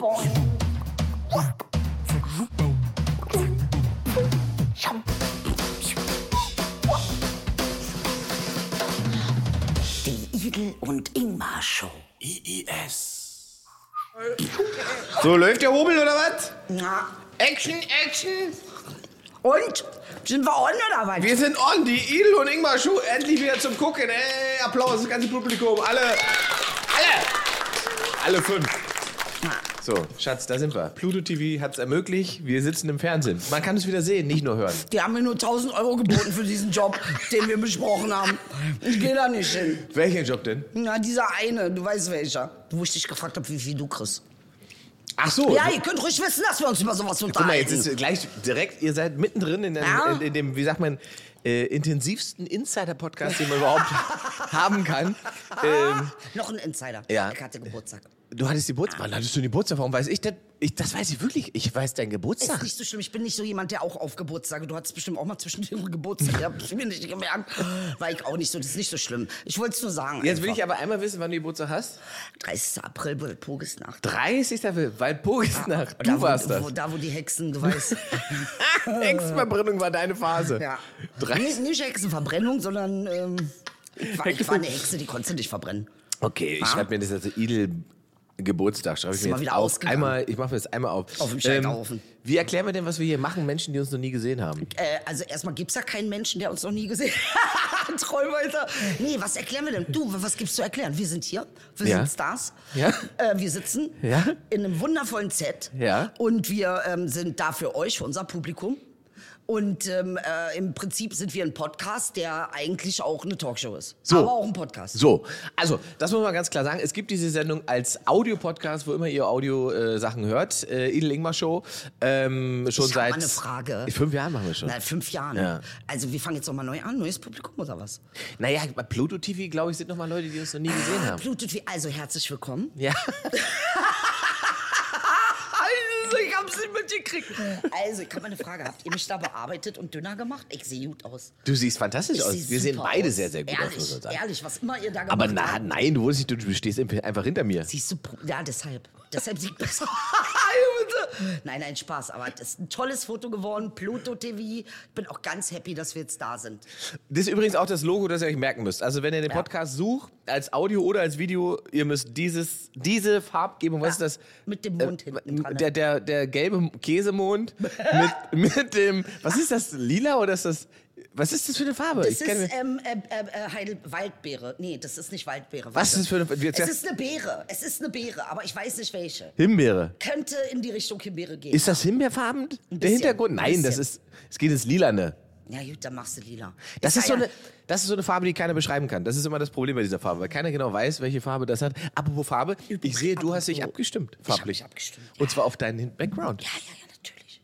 Die Idel und Ingmar Show. IIS. So, läuft der Hobel oder was? Na, Action, Action! und? Sind wir on oder was? Wir sind on, die Idel und Ingmar Schuh endlich wieder zum Gucken. Ey, Applaus, das ganze Publikum, alle, alle, alle fünf. So, Schatz, da sind wir. Pluto TV hat es ermöglicht, wir sitzen im Fernsehen. Man kann es wieder sehen, nicht nur hören. Die haben mir nur 1000 Euro geboten für diesen Job, den wir besprochen haben. Ich gehe da nicht hin. Welchen Job denn? Na, dieser eine, du weißt welcher. Wo ich dich gefragt habe, wie viel du kriegst. Ach so. Ja, ihr könnt ruhig wissen, dass wir uns über sowas Guck unterhalten. mal, jetzt ist gleich direkt, ihr seid mittendrin in, dem- Ja. in, in dem, wie sagt man, äh, intensivsten Insider-Podcast, den man überhaupt haben kann. Ähm, Noch ein Insider. Ja. Ich hatte Geburtstag. Du hattest Geburtstag. Wann hattest du den Geburtstag? Warum weiß ich das? Ich, das weiß ich wirklich. Ich weiß deinen Ist Geburtstag. nicht so schlimm. Ich bin nicht so jemand, der auch auf Geburtstag. Du hattest bestimmt auch mal zwischendurch Geburtstag. Ich hab's mir nicht gemerkt. War ich auch nicht so. Das ist nicht so schlimm. Ich wollte es nur sagen. Jetzt will einfach. ich aber einmal wissen, wann du Geburtstag hast. 30. April, Pogesnacht. 30. Waldpogesnacht. Da, Du warst wo, das. Wo, da, wo die Hexen, du weißt. Hexenverbrennung war deine Phase. ja. 30. Nicht, Hexenverbrennung, sondern ähm, ich, war, ich war eine Hexe, die konnte nicht verbrennen. Okay, ich Ah. schreibe mir das als Idel Geburtstag. Schreibe ich mir mal jetzt wieder auf. Einmal, ich mache mir das einmal auf. Ähm, Auf dem Scheiterhaufen. wie erklären wir denn, was wir hier machen, Menschen, die uns noch nie gesehen haben? Äh, also erstmal gibt's ja keinen Menschen, der uns noch nie gesehen hat. Träumweiter. Nee, was erklären wir denn? Du, was gibt's zu erklären? Wir sind hier, wir Ja. sind Stars. Ja. Äh, wir sitzen Ja. in einem wundervollen Set. Ja. Und wir ähm, sind da für euch, für unser Publikum. Und ähm, äh, im Prinzip sind wir ein Podcast, der eigentlich auch eine Talkshow ist. So. Aber auch ein Podcast. So, also, das muss man ganz klar sagen. Es gibt diese Sendung als Audiopodcast, wo immer ihr Audio-Sachen hört. Äh, Idel Ingmar Show. Ähm, schon Ich seit eine Frage. fünf Jahren machen wir schon. Seit fünf Jahren. Ja. Also wir fangen jetzt nochmal neu an, neues Publikum oder was? Naja, bei Pluto TV, glaube ich, sind noch mal Leute, die uns noch nie gesehen haben. Bluetooth, also herzlich willkommen. Ja. mitgekriegt. Also, ich habe eine Frage. Habt ihr mich da bearbeitet und dünner gemacht? Ich sehe gut aus. Du siehst fantastisch Ich aus. Wir sehen beide aus. sehr, sehr gut ehrlich, aus, muss man sagen. Ehrlich, was immer ihr da gemacht Aber na, habt. nein, du nicht, du stehst einfach hinter mir. Siehst du, ja, deshalb. Deshalb sieht besser. nein, nein, Spaß. Aber das ist ein tolles Foto geworden. Pluto TV. Ich bin auch ganz happy, dass wir jetzt da sind. Das ist übrigens auch das Logo, das ihr euch merken müsst. Also wenn ihr den Ja. Podcast sucht, als Audio oder als Video, ihr müsst dieses, diese Farbgebung, was Ja, ist das? mit dem Mond hinten dran, ne? Der, der, der gelbe Käsemond mit, mit dem, was ist das, lila oder ist das, was ist das für eine Farbe? Das ist ähm, äh, äh, äh, Heidel Waldbeere. Nee, das ist nicht Waldbeere. was ist das für eine, wir- Es ist eine Beere. Es ist eine Beere, aber ich weiß nicht welche. Himbeere. Könnte in die Richtung Himbeere gehen. Ist das himbeerfarben? Der Hintergrund? ein Nein, das ist, es geht ins Lilane. ja gut, dann machst du lila. Das ist, so ja- eine, das ist so eine Farbe, die keiner beschreiben kann. Das ist immer das Problem bei dieser Farbe, weil keiner genau weiß, welche Farbe das hat. Apropos Farbe, ich sehe, du hast dich abgestimmt, Ich hab farblich. mich abgestimmt, Und zwar auf deinen Background. Ja, ja, ja.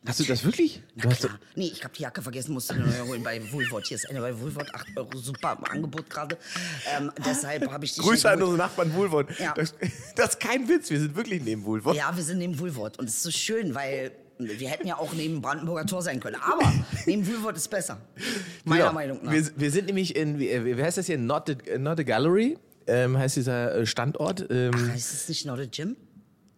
Hast du das wirklich? Hast Klar. Nee, ich habe die Jacke vergessen, musste eine neue holen bei Woolworth. Hier ist eine bei Woolworth, 8 Euro, super im Angebot gerade. Ähm, deshalb habe ich die Grüße an unsere Nachbarn Wohlwort. Ja. Das, das ist kein Witz, wir sind wirklich neben Wohlwort. Ja, wir sind neben Woolworth und es ist so schön, weil wir hätten ja auch neben Brandenburger Tor sein können. Aber neben Woolworth ist besser. Meiner Genau. Meinung nach. Wir, wir sind nämlich in, wie, wie heißt das hier? Not the, Not the Gallery. Ähm, heißt dieser äh, Standort. Ähm, heißt es nicht Not a Gym?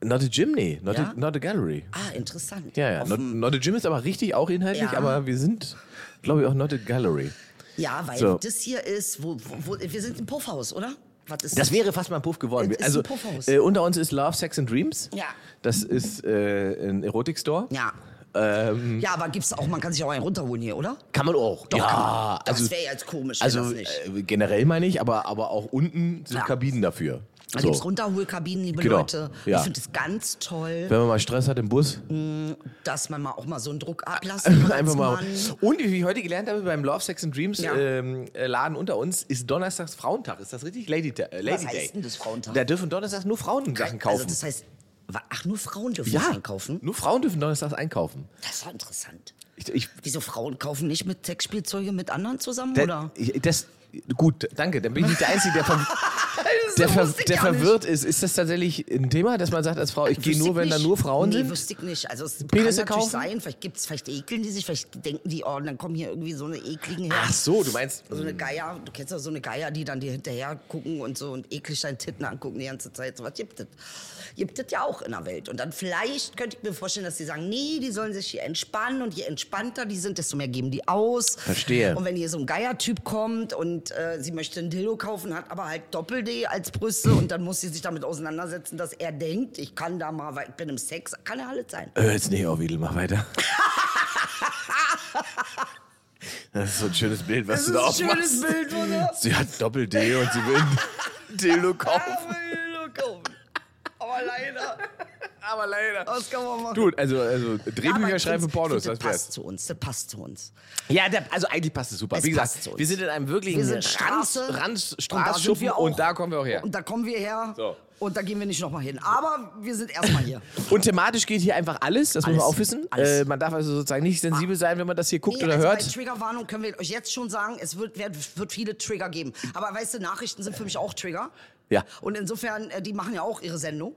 Not a Gym, nee. Not, Ja? a, not a Gallery. Ah, interessant. Ja, ja. Not, not a Gym ist aber richtig auch inhaltlich, Ja. aber wir sind, glaube ich, auch Not a Gallery. ja, weil So. das hier ist, wo, wo, wo, wir sind im Puffhaus, oder? Was ist Das wäre fast mal ein Puff geworden. Ist also ein Puffhaus. äh, unter uns ist Love, Sex and Dreams. Ja. Das ist äh, ein Erotikstore. Ja. Ähm, Ja, aber gibt's auch, man kann sich auch einen runterholen hier, oder? kann man auch. Doch, ja, kann man. Das also, wäre jetzt komisch, also das nicht. äh, generell meine ich, aber, aber auch unten sind Ja. Kabinen dafür. Da So. gibt's Runterholkabinen, liebe Genau. Leute. Ja. Ich finde es ganz toll, Wenn man mal Stress hat im Bus, dass man mal auch mal so einen Druck ablassen kann. einfach mal. Und wie ich heute gelernt habe beim Love, Sex and Dreams Ja. ähm, äh, Laden unter uns, ist Donnerstags Frauentag. Ist das richtig? Lady, äh, Lady Was heißt Day. denn das Frauentag? Da dürfen Donnerstags nur Frauen Sachen kaufen. Also das heißt, ach, nur Frauen dürfen ja, einkaufen? nur Frauen dürfen Donnerstags einkaufen. Das ist ja interessant. Ich, ich, Wieso Frauen kaufen nicht mit Sexspielzeuge mit anderen zusammen, Da- oder? ich, das, gut, danke. Dann bin ich nicht der Einzige, der vom. der, ver wusste der verwirrt ist. Ist das tatsächlich ein Thema, dass man sagt als Frau, ich gehe nur, ich wenn da nur Frauen nee, sind? wüsste ich nicht. Also es Penisse kann natürlich kaufen? sein, vielleicht gibt's, vielleicht ekeln die sich, vielleicht denken die, oh, dann kommen hier irgendwie so eine ekligen her. Ach so, du meinst. So eine Geier, du kennst ja so eine Geier, die dann dir hinterher gucken und so und eklig deinen Titten angucken die ganze Zeit. So was gibt es. Gibt es ja auch in der Welt. Und dann vielleicht könnte ich mir vorstellen, dass die sagen, nee, die sollen sich hier entspannen und je entspannter die sind, desto mehr geben die aus. Verstehe. Und wenn hier so ein Geiertyp kommt und äh, sie möchte ein Dildo kaufen, hat aber halt Doppel-D als Brüste und dann muss sie sich damit auseinandersetzen, dass er denkt, ich kann da mal, ich bin im Sex, kann ja alles sein. Äh, jetzt nee, Orwedel, mach weiter. Das ist so ein schönes Bild, was du da aufmachst. Bild, oder? Sie hat Doppel-D und sie will ein Dildo kaufen. Dildo kaufen. Aber leider. Aber leider. Was kann man machen? Du, also, also Drehbücher schreiben für Pornos, das passt zu uns, das passt zu uns. Ja, der, also eigentlich passt es super. Es Wie gesagt, passt zu uns. wir sind in einem wirklichen Wir sind Straße. Rand, und und da kommen wir auch her. Und da kommen wir her. So. Und da gehen wir nicht nochmal hin. Aber wir sind erstmal hier. Und thematisch geht hier einfach alles, das muss man Alles. auch wissen. Alles. Äh, man darf also sozusagen nicht sensibel sein, wenn man das hier guckt Nee, oder also hört. Bei Triggerwarnung können wir euch jetzt schon sagen, es wird, wird, wird viele Trigger geben. Aber weißt du, Nachrichten sind für mich auch Trigger. Ja. Und insofern, äh, die machen ja auch ihre Sendung.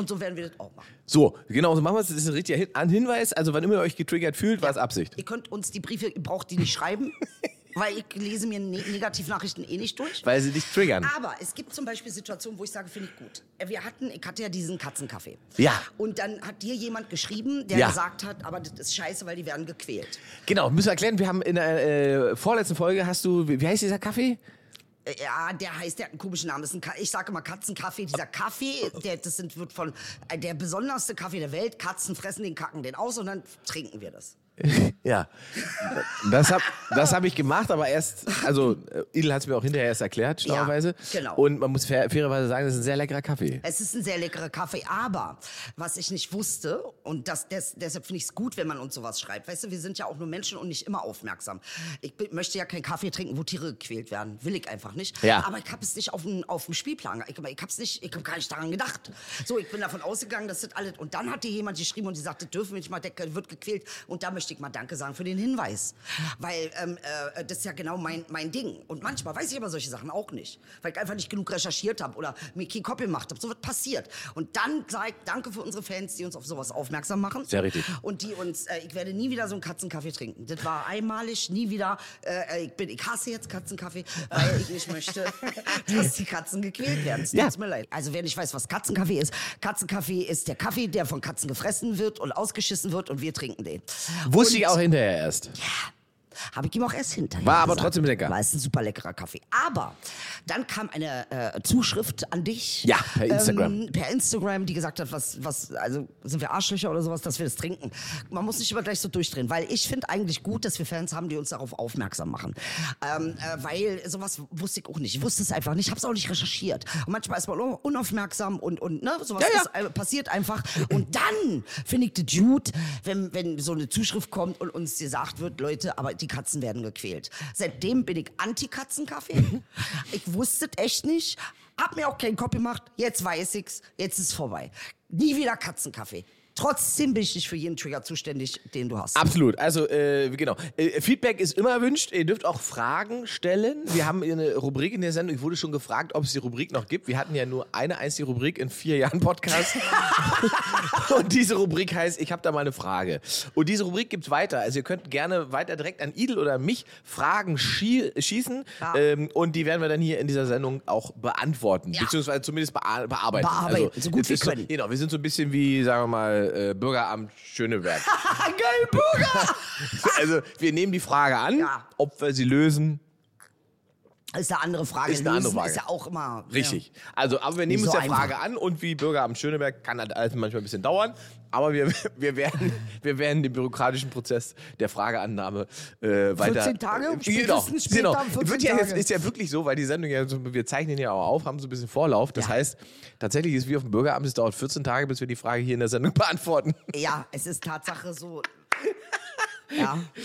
Und so werden wir das auch machen. So, genau, so machen wir es. Das ist ein richtiger Hin an Hinweis. Also, wann immer ihr euch getriggert fühlt, war es Absicht. Ihr könnt uns die Briefe, ihr braucht die nicht schreiben. weil ich lese mir ne Negativnachrichten eh nicht durch. Weil sie dich triggern. Aber es gibt zum Beispiel Situationen, wo ich sage, finde ich gut. Äh, Wir hatten, ich hatte ja diesen Katzenkaffee. Ja. Und dann hat dir jemand geschrieben, der Ja. gesagt hat, aber das ist scheiße, weil die werden gequält. Genau, müssen wir erklären, wir haben in der äh, vorletzten Folge hast du, wie heißt dieser Kaffee? Ja, der heißt, der hat einen komischen Namen. Das ist ein ich sage immer Katzenkaffee. Dieser Kaffee, der, das sind, wird von äh, der besonderste Kaffee der Welt. Katzen fressen den, kacken den aus und dann trinken wir das. Ja. Das habe das hab ich gemacht, aber erst, also äh, Idel hat es mir auch hinterher erst erklärt, schlauerweise. genau. Und man muss fair, fairerweise sagen, das ist ein sehr leckerer Kaffee. Es ist ein sehr leckerer Kaffee, aber was ich nicht wusste, und das, des, deshalb finde ich es gut, wenn man uns sowas schreibt. Weißt du, wir sind ja auch nur Menschen und nicht immer aufmerksam. Ich möchte ja keinen Kaffee trinken, wo Tiere gequält werden. Will ich einfach nicht. Ja. Aber ich habe es nicht auf dem, auf dem Spielplan. Ich, ich habe nicht, ich habe gar nicht daran gedacht. So, ich bin davon ausgegangen, dass das alles. Und dann hat dir jemand geschrieben und die sagte, dürfen wir nicht mal, der wird gequält. Und da möchte ich mal Danke sagen für den Hinweis. Weil ähm, äh, das ist ja genau mein, mein Ding. Und manchmal weiß ich aber solche Sachen auch nicht. Weil ich einfach nicht genug recherchiert habe oder mir keinen Copy gemacht habe. So wird passiert. Und dann sage ich Danke für unsere Fans, die uns auf sowas aufmerksam machen. Sehr richtig. Und die uns, äh, ich werde nie wieder so einen Katzenkaffee trinken. Das war einmalig, nie wieder. Äh, ich, bin, ich hasse jetzt Katzenkaffee, weil ich nicht möchte, dass die Katzen gequält werden. Es Ja. mir leid. Also wer nicht weiß, was Katzenkaffee ist, Katzenkaffee ist der Kaffee, der von Katzen gefressen wird und ausgeschissen wird und wir trinken den. Wusste und, ich auch hinterher erst. Habe ich ihm auch erst hinterher War aber gesagt. trotzdem lecker. War es ein super leckerer Kaffee. Aber dann kam eine äh, Zuschrift an dich. Ja, per Instagram. Ähm, per Instagram, die gesagt hat, was, was, also sind wir Arschlöcher oder sowas, dass wir das trinken. Man muss nicht immer gleich so durchdrehen, weil ich finde eigentlich gut, dass wir Fans haben, die uns darauf aufmerksam machen. Ähm, äh, weil sowas wusste ich auch nicht. Ich wusste es einfach nicht. Ich habe es auch nicht recherchiert. Und manchmal ist man un- unaufmerksam und, und ne, sowas Ja, ja. Ist, äh, passiert einfach. Und dann finde ich das gut, wenn, wenn so eine Zuschrift kommt und uns gesagt wird, Leute, aber die Katzen werden gequält. Seitdem bin ich Anti-Katzenkaffee. ich wusste es echt nicht. Hab mir auch keinen Kopf gemacht. Jetzt weiß ich's. Jetzt ist vorbei. Nie wieder Katzenkaffee. Trotzdem bin ich nicht für jeden Trigger zuständig, den du hast. Absolut. Also, äh, genau. Äh, Feedback ist immer erwünscht. Ihr dürft auch Fragen stellen. Wir haben eine Rubrik in der Sendung. Ich wurde schon gefragt, ob es die Rubrik noch gibt. Wir hatten ja nur eine einzige Rubrik in vier Jahren Podcast. Und diese Rubrik heißt, ich habe da mal eine Frage. Und diese Rubrik gibt's weiter. Also ihr könnt gerne weiter direkt an Idel oder mich Fragen schie schießen. Ja. Ähm, und die werden wir dann hier in dieser Sendung auch beantworten. Ja. Beziehungsweise zumindest bea bearbeiten. Bearbeiten, so gut wir ist so- können. Genau, wir sind so ein bisschen wie, sagen wir mal, äh, Bürgeramt Schöneberg. Geil, Bürger! Also, wir nehmen die Frage an, Ja. ob wir sie lösen. Ist eine andere Frage. Ist eine andere Frage. Ist ja auch immer. Richtig. Also, aber wir nehmen Nicht uns so der einfach. Frage an und wie Bürgeramt Schöneberg kann das alles manchmal ein bisschen dauern. Aber wir, wir, werden, wir werden den bürokratischen Prozess der Frageannahme äh, weiter. 14 Tage? Genau. Spätestens später genau. 14 Wird ja jetzt, ist ja wirklich so, weil die Sendung ja, so- wir zeichnen ja auch auf, haben so ein bisschen Vorlauf. Das Ja. heißt, tatsächlich ist wie auf dem Bürgeramt, es dauert 14 Tage, bis wir die Frage hier in der Sendung beantworten. Ja, es ist Tatsache so. Ja. Wir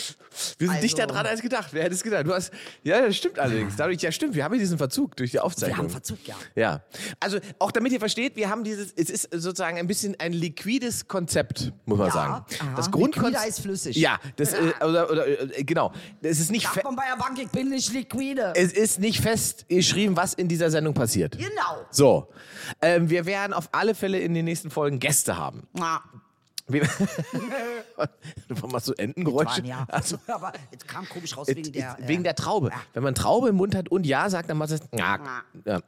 sind Also- dichter dran als gedacht. Wer hätte es gedacht? Du hast, ja, das stimmt allerdings. Dadurch, ja, stimmt. Wir haben ja diesen Verzug durch die Aufzeichnung. Wir haben Verzug, ja. Ja. Also, auch damit ihr versteht, wir haben dieses, es ist sozusagen ein bisschen ein liquides Konzept, muss man Ja, sagen. aha. Das Grundkonzept. Liquide heißt flüssig. Ja, das, äh, oder, oder, äh, genau. Es ist nicht, Sagt fe man bei der Bank, ich bin nicht liquide. es ist nicht fest geschrieben, was in dieser Sendung passiert. Genau. So. Ähm, wir werden auf alle Fälle in den nächsten Folgen Gäste haben. Na, Wir, du machst so Entengeräusche. waren ja. Also, Aber es kam komisch raus Äh, wegen der. wegen der Traube. Wenn man Traube im Mund hat und Ja sagt, dann macht es. Ja. Ja.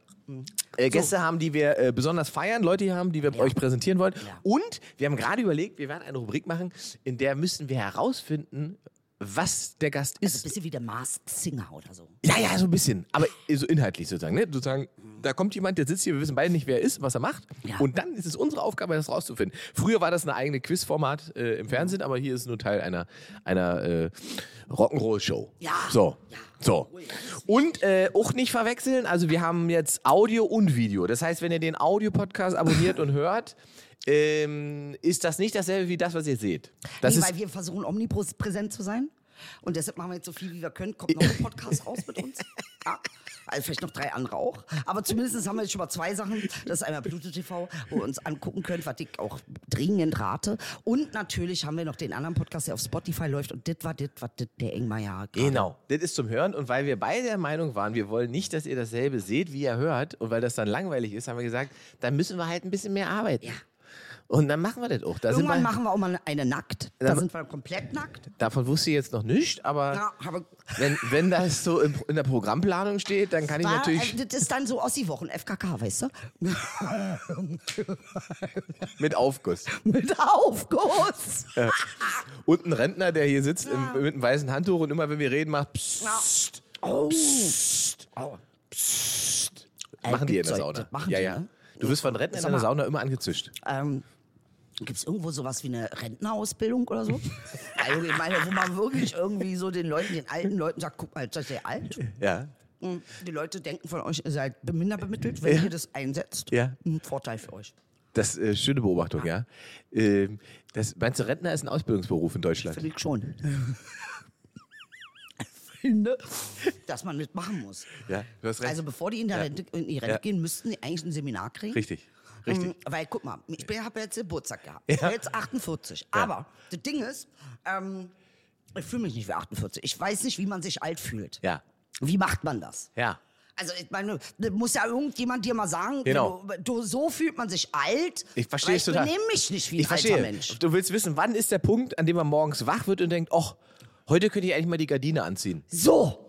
Äh, Gäste haben, die wir äh, besonders feiern, Leute hier haben, die wir euch präsentieren wollen. Und wir haben gerade überlegt, wir werden eine Rubrik machen, in der müssen wir herausfinden, was der Gast Ein ist. bisschen wie der Masked Singer oder so. Ja, ja, so ein bisschen. Aber so inhaltlich sozusagen. Ne? sozusagen da kommt jemand, der sitzt hier, wir wissen beide nicht, wer er ist, was er macht. Ja. Und dann ist es unsere Aufgabe, das rauszufinden. Früher war das eine eigene Quizformat äh, im Fernsehen, aber hier ist es nur Teil einer, einer äh, Rock'n'Roll-Show. Ja. So. Ja. So. Und äh, auch nicht verwechseln, also wir haben jetzt Audio und Video. Das heißt, wenn ihr den Audio-Podcast abonniert und hört, ähm, ist das nicht dasselbe wie das, was ihr seht. Das nee, weil wir versuchen omnipräsent zu sein. Und deshalb machen wir jetzt so viel, wie wir können. Kommt noch ein Podcast raus mit uns. Ja. Also vielleicht noch drei andere auch. Aber zumindest haben wir jetzt schon mal zwei Sachen. Das ist einmal Pluto TV, wo ihr uns angucken könnt, was ich auch dringend rate. Und natürlich haben wir noch den anderen Podcast, der auf Spotify läuft. Und das war das, was das der Engmeier Genau, das ist zum Hören. Und weil wir beide der Meinung waren, wir wollen nicht, dass ihr dasselbe seht, wie ihr hört, und weil das dann langweilig ist, haben wir gesagt, dann müssen wir halt ein bisschen mehr arbeiten. Ja. Und dann machen wir das auch. Da Irgendwann wir, machen wir auch mal eine nackt. Da Ja, sind wir komplett nackt. davon wusste ich jetzt noch nichts, aber Ja, aber wenn, wenn das so in, in der Programmplanung steht, dann kann ich war, natürlich äh, das ist dann so Ossi-Wochen, FKK, weißt du? mit Aufguss. Mit Aufguss. Und ein Rentner, der hier sitzt im, mit einem weißen Handtuch und immer, wenn wir reden, macht Psst, Oh. Psst, Oh. Psst. Äh, Machen die in der Sauna. ja, die, ja. ne? Du wirst von Rentnern in der. Sauna immer angezischt. Ähm, Gibt es irgendwo sowas wie eine Rentnerausbildung oder so? also ich meine, wo man wirklich irgendwie so den Leuten, den alten Leuten sagt, guck mal, seid ihr alt? Ja. Hm, Die Leute denken von euch, ihr seid minder bemittelt, wenn ihr das einsetzt. Ja. Ein Vorteil für euch. Das ist äh, schöne Beobachtung, ja. Ähm, das, meinst du, Rentner ist ein Ausbildungsberuf in Deutschland? Finde ich schon. finde, dass man mitmachen muss. Ja, du hast recht. Also bevor die in, der Rente, in die Rente Ja. gehen, müssten die eigentlich ein Seminar kriegen. Richtig, richtig. Ähm, weil, guck mal, ich habe jetzt Geburtstag gehabt. Ich bin jetzt 48. Aber das Ding ist, ähm, ich fühle mich nicht wie 48. Ich weiß nicht, wie man sich alt fühlt. Ja, Wie macht man das? ja. Also, ich meine, muss ja irgendjemand dir mal sagen, Genau. du, du, so fühlt man sich alt. Ich verstehe es total. Ich benehme mich nicht wie ein Ich verstehe. alter Mensch. Du willst wissen, wann ist der Punkt, an dem man morgens wach wird und denkt, ach, heute könnte ich eigentlich mal die Gardine anziehen. So?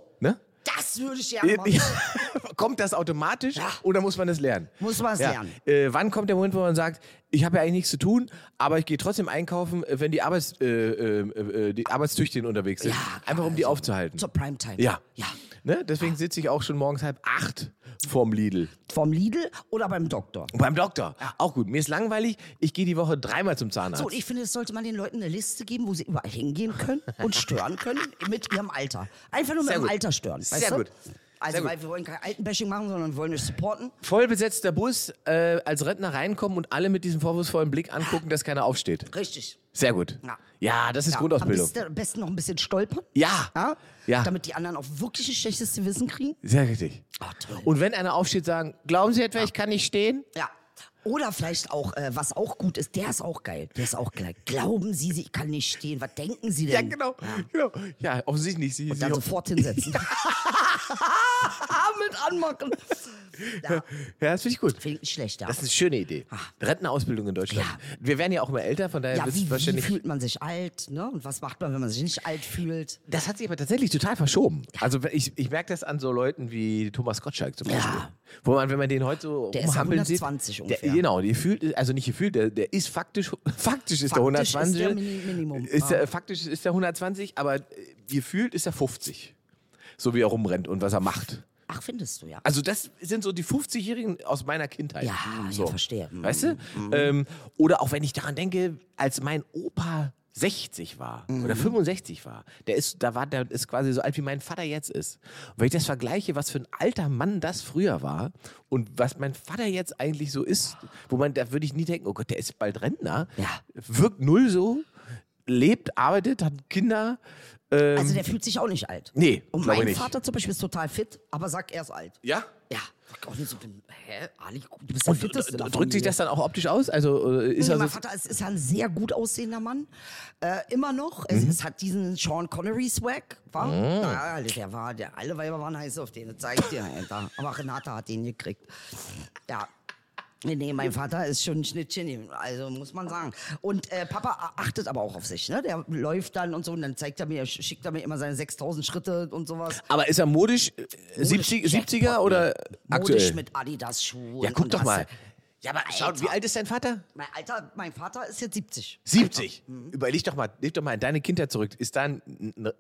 Das würde ich gerne mal Ja. kommt das automatisch Ja. oder muss man das lernen? Muss man es Ja. lernen. Äh, wann kommt der Moment, wo man sagt, ich habe ja eigentlich nichts zu tun, aber ich gehe trotzdem einkaufen, äh, wenn die, Arbeits, äh, äh, äh, die Arbeitstüchtigen unterwegs sind. Ja, Einfach um die aufzuhalten. Zur Primetime. Ja. Ja. Ne? Deswegen sitze ich auch schon morgens halb acht vorm Lidl. Vom Lidl oder beim Doktor. Beim Doktor. Auch gut. Mir ist langweilig. Ich gehe die Woche dreimal zum Zahnarzt. So, und ich finde, es sollte man den Leuten eine Liste geben, wo sie überall hingehen können und stören können mit ihrem Alter. Einfach nur mit Sehr gut. Alter stören. Weißt Sehr du? gut. Also, weil wir wollen kein Altenbashing machen, sondern wollen euch supporten. Voll besetzter Bus, äh, als Rentner reinkommen und alle mit diesem vorwurfsvollen Blick angucken, dass keiner aufsteht. Richtig. Sehr gut. Ja. Ja, das ist Ja, Grundausbildung. Am besten, am besten noch ein bisschen stolpern. Ja. Ja? Ja. Damit die anderen auch wirklich ein schlechtes Gewissen kriegen. Sehr richtig. Toll. Und wenn einer aufsteht, sagen, glauben Sie etwa, ich kann nicht stehen? Ja. Oder vielleicht auch, äh, was auch gut ist, der ist auch geil. Der ist auch geil. Glauben Sie, Sie kann nicht stehen. Was denken Sie denn? genau. genau. Ja, offensichtlich nicht. Sie, Und dann sofort hinsetzen. Mit anmachen. Ja, ja, das finde ich gut. finde ich nicht schlecht, ja. Das ist eine schöne Idee. Rentenausbildung in Deutschland. Ja. Wir werden ja auch immer älter, von daher Ja, wie, es wie wahrscheinlich. fühlt man sich alt, ne? Und was macht man, wenn man sich nicht alt fühlt? Das hat sich aber tatsächlich total verschoben. Also ich, ich merke das an so Leuten wie Thomas Gottschalk zum Ja. Beispiel. Wo man, wenn man den heute so Der ist ja rumhampeln 120 sieht, ungefähr. Der, genau, die fühlt, also nicht gefühlt, der, der ist faktisch, faktisch ist der Faktisch ist 120. der Mini- Minimum. Ist Ah. der, faktisch ist der 120, aber äh, gefühlt ist er 50. So wie er rumrennt und was er macht. Ach, findest du, ja. Also das sind so die 50-Jährigen aus meiner Kindheit. Ja, so. ja, verstehe. Mhm. Weißt du? Ähm, oder auch wenn ich daran denke, als mein Opa 60 war Mhm. oder 65 war, der ist, da war, der ist quasi so alt wie mein Vater jetzt ist. Und wenn ich das vergleiche, was für ein alter Mann das früher war und was mein Vater jetzt eigentlich so ist, wo man, da würde ich nie denken, oh Gott, der ist bald Rentner, Ja. wirkt null so. Lebt, arbeitet, hat Kinder. Ähm, Also der fühlt sich auch nicht alt. nee, Und mein nicht. Vater zum Beispiel ist total fit, aber sagt, er ist alt. Ja? Ja. Auch nicht so hä, Ali, du bist der Und Fitteste drückt sich das dann auch optisch aus? Also äh, ist Nee, er mein Vater ist, ist ein sehr gut aussehender Mann. Äh, immer noch. Es, Mhm. es hat diesen Sean Connery-Swag. War? Ja, der war, der, alle Weiber waren heiß auf den. Das zeig ich dir, Alter. Aber Renata hat den gekriegt. Ja. Nee, nee, mein Vater ist schon ein Schnittchen, also muss man sagen. Und äh, Papa achtet aber auch auf sich, ne? Der läuft dann und so und dann zeigt er mir, schickt er mir immer seine 6000 Schritte und sowas. aber ist er modisch, äh, 70, Modisch 70er Jackpot, oder aktuell? Modisch mit Adidas-Schuhen. ja, guck doch mal. Ja, aber schau, Alter. wie alt ist dein Vater? Mein, Alter, mein Vater ist jetzt 70. 70. Überleg doch mal, leg doch mal in deine Kindheit zurück. Ist da ein,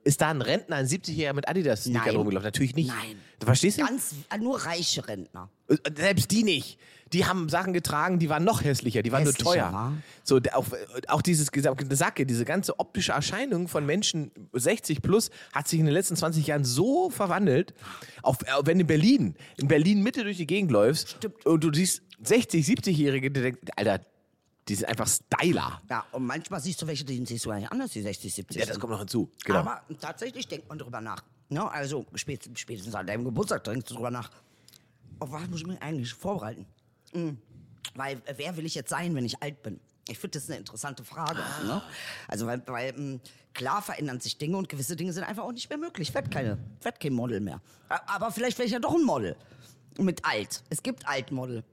ist da ein Rentner, ein 70-Jähriger mit Adidas-Sneakern Nein. rumgelaufen? Natürlich nicht. Nein. Du verstehst du? Ganz, nur reiche Rentner. Äh, Selbst die nicht. Die haben Sachen getragen, die waren noch hässlicher, die waren nur Hässlicher, teuer. wa? So, der- auch, auch dieses gesamte Sacke, diese ganze optische Erscheinung von Menschen 60 plus hat sich in den letzten 20 Jahren so verwandelt. Auch äh, wenn du in Berlin, in Berlin Mitte durch die Gegend läufst Stimmt. und du siehst 60, 70-Jährige, die denken, Alter, die sind einfach Styler. Ja, und manchmal siehst du welche, die siehst du eigentlich anders, die 60, 70. Ja, das kommt noch hinzu. Genau. Aber tatsächlich denkt man drüber nach. Ne? Also spätestens, spätestens an deinem Geburtstag denkst du drüber nach. Auf was muss ich mich eigentlich vorbereiten? Mhm. Weil äh, wer will ich jetzt sein, wenn ich alt bin? Ich finde das eine interessante Frage. Ne? Also weil, weil mh, klar verändern sich Dinge und gewisse Dinge sind einfach auch nicht mehr möglich. Ich werd keine, werd kein Model mehr. Aber vielleicht wäre ich ja doch ein Model. Mit alt. Es gibt Altmodel.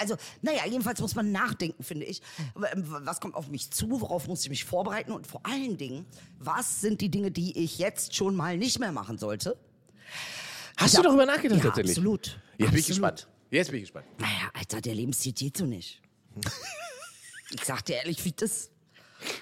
Also, naja, jedenfalls muss man nachdenken, finde ich. Ähm, Was kommt auf mich zu? Worauf muss ich mich vorbereiten? Und vor allen Dingen, was sind die Dinge, die ich jetzt schon mal nicht mehr machen sollte? Hast Ja. du darüber nachgedacht Ja, tatsächlich? absolut. Jetzt bin ich gespannt. Jetzt bin ich gespannt. Naja, Alter, der Lebensstil geht so nicht. ich sag dir ehrlich, wie das.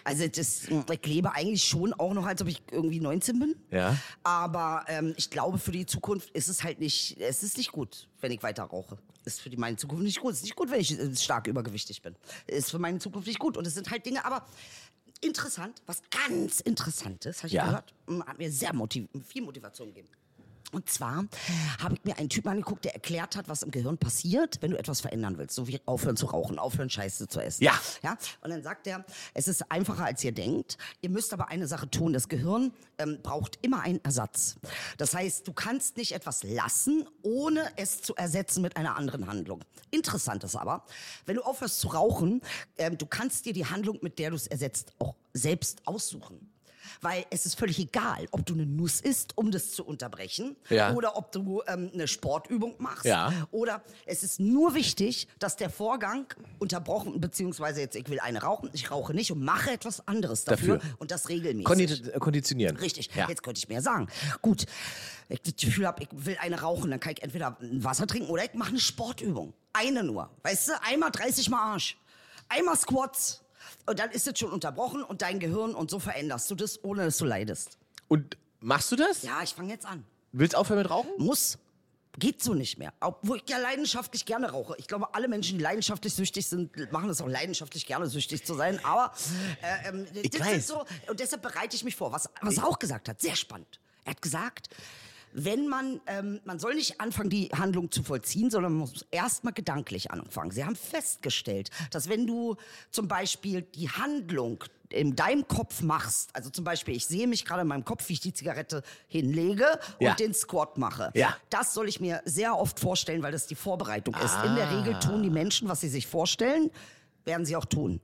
Also, das, ich lebe eigentlich schon auch noch, als ob ich irgendwie 19 bin. Ja. Aber ähm, ich glaube, für die Zukunft ist es halt nicht, es ist nicht gut, wenn ich weiter rauche. Ist für die, meine Zukunft nicht gut. Es ist nicht gut, wenn ich äh, stark übergewichtig bin. Ist für meine Zukunft nicht gut. Und es sind halt Dinge, aber interessant, was ganz Interessantes, habe ich Ja. gehört, hat mir sehr motiv viel Motivation gegeben. Und zwar habe ich mir einen Typen angeguckt, der erklärt hat, was im Gehirn passiert, wenn du etwas verändern willst. So wie aufhören zu rauchen, aufhören Scheiße zu essen. Ja. ja? Und dann sagt er, es ist einfacher, als ihr denkt. Ihr müsst aber eine Sache tun. Das Gehirn ähm, braucht immer einen Ersatz. Das heißt, du kannst nicht etwas lassen, ohne es zu ersetzen mit einer anderen Handlung. Interessant ist aber, wenn du aufhörst zu rauchen, ähm, du kannst dir die Handlung, mit der du es ersetzt, auch selbst aussuchen. Weil es ist völlig egal, ob du eine Nuss isst, um das zu unterbrechen, Ja. oder ob du ähm, eine Sportübung machst. Ja. Oder es ist nur wichtig, dass der Vorgang unterbrochen, beziehungsweise jetzt, ich will eine rauchen, ich rauche nicht und mache etwas anderes dafür, Dafür. und das regelmäßig. Kondi- äh, konditionieren. Richtig, Ja. jetzt könnte ich mehr sagen. Gut, ich das Gefühl habe, ich will eine rauchen, dann kann ich entweder ein Wasser trinken oder ich mache eine Sportübung. Eine nur. Weißt du, einmal 30 Mal Arsch. Einmal Squats. Und dann ist es schon unterbrochen und dein Gehirn und so veränderst du das, ohne dass du leidest. Und machst du das? Ja, ich fange jetzt an. Willst aufhören mit Rauchen? Muss. Geht so nicht mehr. Obwohl ich ja leidenschaftlich gerne rauche. Ich glaube, alle Menschen, die leidenschaftlich süchtig sind, machen es auch leidenschaftlich gerne, süchtig zu sein. Aber äh, ähm, Ich das weiß. ist so, und deshalb bereite ich mich vor. Was, was er auch gesagt hat, sehr spannend. Er hat gesagt, wenn man, ähm, man soll nicht anfangen, die Handlung zu vollziehen, sondern man muss erstmal gedanklich anfangen. Sie haben festgestellt, dass wenn du zum Beispiel die Handlung in deinem Kopf machst, also zum Beispiel, ich sehe mich gerade in meinem Kopf, wie ich die Zigarette hinlege und Ja. den Squat mache. Ja. Das soll ich mir sehr oft vorstellen, weil das die Vorbereitung ist. In der Regel Ah. tun die Menschen, was sie sich vorstellen, werden sie auch tun.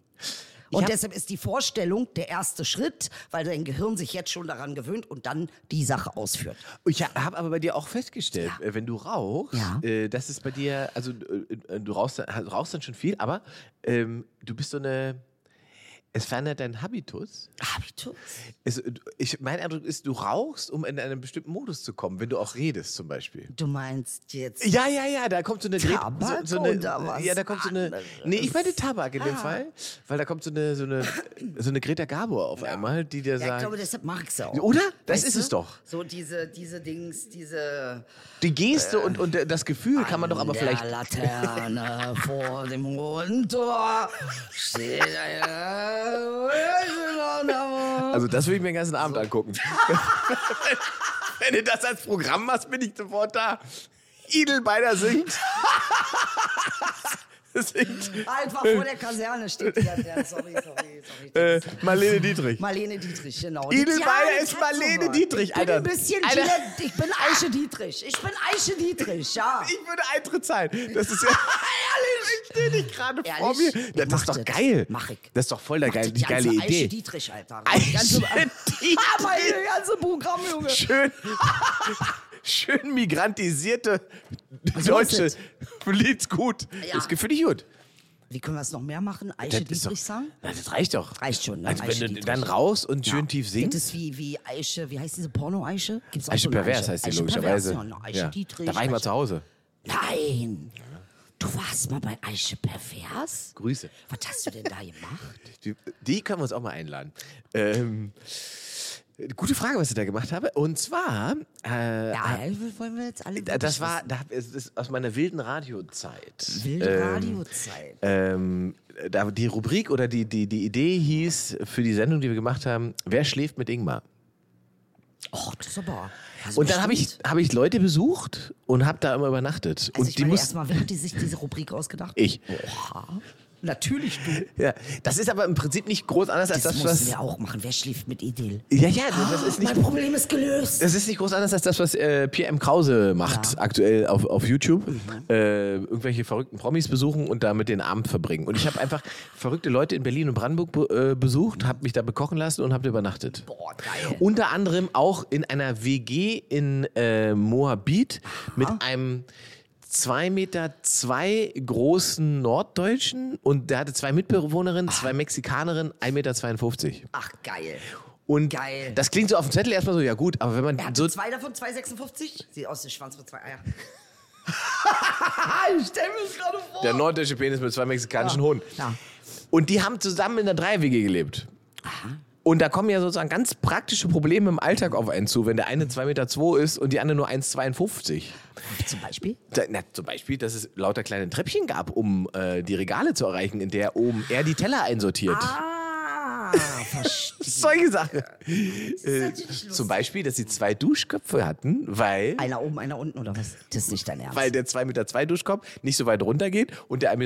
Und deshalb ist die Vorstellung der erste Schritt, weil dein Gehirn sich jetzt schon daran gewöhnt und dann die Sache ausführt. Ich habe aber bei dir auch festgestellt, äh, wenn du rauchst, Ja. äh, das ist bei dir, also äh, äh, du rauchst, dann- rauchst dann schon viel, aber ähm, du bist so eine, es verändert deinen Habitus. Habitus? Es, ich, mein Eindruck ist, du rauchst, um in einen bestimmten Modus zu kommen, wenn du auch redest zum Beispiel. Du meinst jetzt. Ja, ja, ja, da kommt so eine Tabak so, so eine, oder was Ja, da kommt so eine. anderes? Nee, ich meine Tabak in dem Ah. Fall, weil da kommt so eine, so eine, so eine Greta Garbo auf einmal, die dir Ja, ich sagt. glaube, deshalb mag ich ja auch. Oder? Das Weißt ist du? es doch. So diese, diese Dings, diese. Die Geste und, und das Gefühl kann man doch aber vielleicht. Laterne vor dem hohen Tor steht eine. Also das will ich mir den ganzen Abend angucken. Wenn du das als Programm machst, bin ich sofort da. Idel beider singt. singt Einfach vor der Kaserne steht hier. Der, sorry, sorry, sorry. äh, Marlene Dietrich. Marlene Dietrich, genau. Idel Ja, das ist Marlene. Dietrich, ich bin Alter. ein bisschen Alter. Ich bin Eiche Dietrich. Ich bin Eiche Dietrich, ja. Ich würde Eintritt zahlen. Das ist ja. Ich stehe dich gerade vor Ehrlich? mir. Das mach ist doch das. geil. Mach ich. Das ist doch voll der geile, die Die geile ganze Eiche Idee. Dietrich, Alter. Eiche Die Dietrich. Ah, meine ganze Programm, Junge. Schön, schön migrantisierte So Deutsche. Lied's gut. Ja. Das finde ich gut. Wie können wir es noch mehr machen? Eiche Das Dietrich sagen? Das reicht doch. Reicht schon, ne? Also wenn Eiche du Dietrich. dann raus und schön tief Das singst. ist wie, wie Eiche, wie heißt diese Porno-Eiche? Gibt's auch Eiche so pervers heißt die Eiche logischerweise. Pervers, ja, eine Eiche Ja. Dietrich. Da war ich mal Eiche- zu Hause. Nein! Du warst mal bei Eiche Pervers? Grüße. Was hast du denn da gemacht? Die, die können wir uns auch mal einladen. Ähm, gute Frage, was ich da gemacht habe. Und zwar, äh, Ja, wollen wir jetzt alle das war da, es ist aus meiner wilden Radiozeit. wilde Ähm, Radiozeit. Ähm, da die Rubrik oder die, die, die Idee hieß für die Sendung, die wir gemacht haben, wer schläft mit Ingmar? Och, das ist aber. Also Und dann habe ich, hab ich Leute besucht und habe da immer übernachtet. Also und ich die meine muss, erstmal, wer hat die sich diese Rubrik ausgedacht? Ich. Oha. Natürlich du. ja, das ist aber im Prinzip nicht groß anders als Das, das, was. wir auch machen. Wer schläft mit Idil? Ja, ja, das ist nicht mein Problem ist gelöst. Das ist nicht groß anders als das, was äh, Pierre M. Krause macht aktuell auf, auf YouTube. Mhm. Äh, irgendwelche verrückten Promis besuchen und damit den Abend verbringen. Und ich habe einfach verrückte Leute in Berlin und Brandenburg be äh, besucht, habe mich da bekochen lassen und habe übernachtet. Boah, geil. Unter anderem auch in einer WG in äh, Moabit mit einem 2 Meter zwei großen Norddeutschen und der hatte zwei Mitbewohnerinnen, zwei Mexikanerinnen, 1,52 Meter. Ach, geil. Und Geil. das klingt so auf dem Zettel erstmal so, ja gut, aber wenn man Er hatte so zwei davon, 2,56? Sieht aus wie Schwanz mit zwei Eier. ich stell mir das gerade vor. Der norddeutsche Penis mit zwei mexikanischen Hunden. Ja. Und die haben zusammen in der Drei-WG gelebt. Und da kommen ja sozusagen ganz praktische Probleme im Alltag auf einen zu, wenn der eine 2,2 Meter zwei ist und die andere nur 1,52. Zum Beispiel? Da, na, zum Beispiel, dass es lauter kleine Treppchen gab, um äh, die Regale zu erreichen, in der oben er die Teller einsortiert. Ah. Solche Sachen. Äh, zum Beispiel, dass sie zwei Duschköpfe hatten, weil, Einer oben, einer unten oder was? Das ist nicht dein Ernst. weil der 2,2 Meter zwei Duschkopf nicht so weit runter geht und der 1,52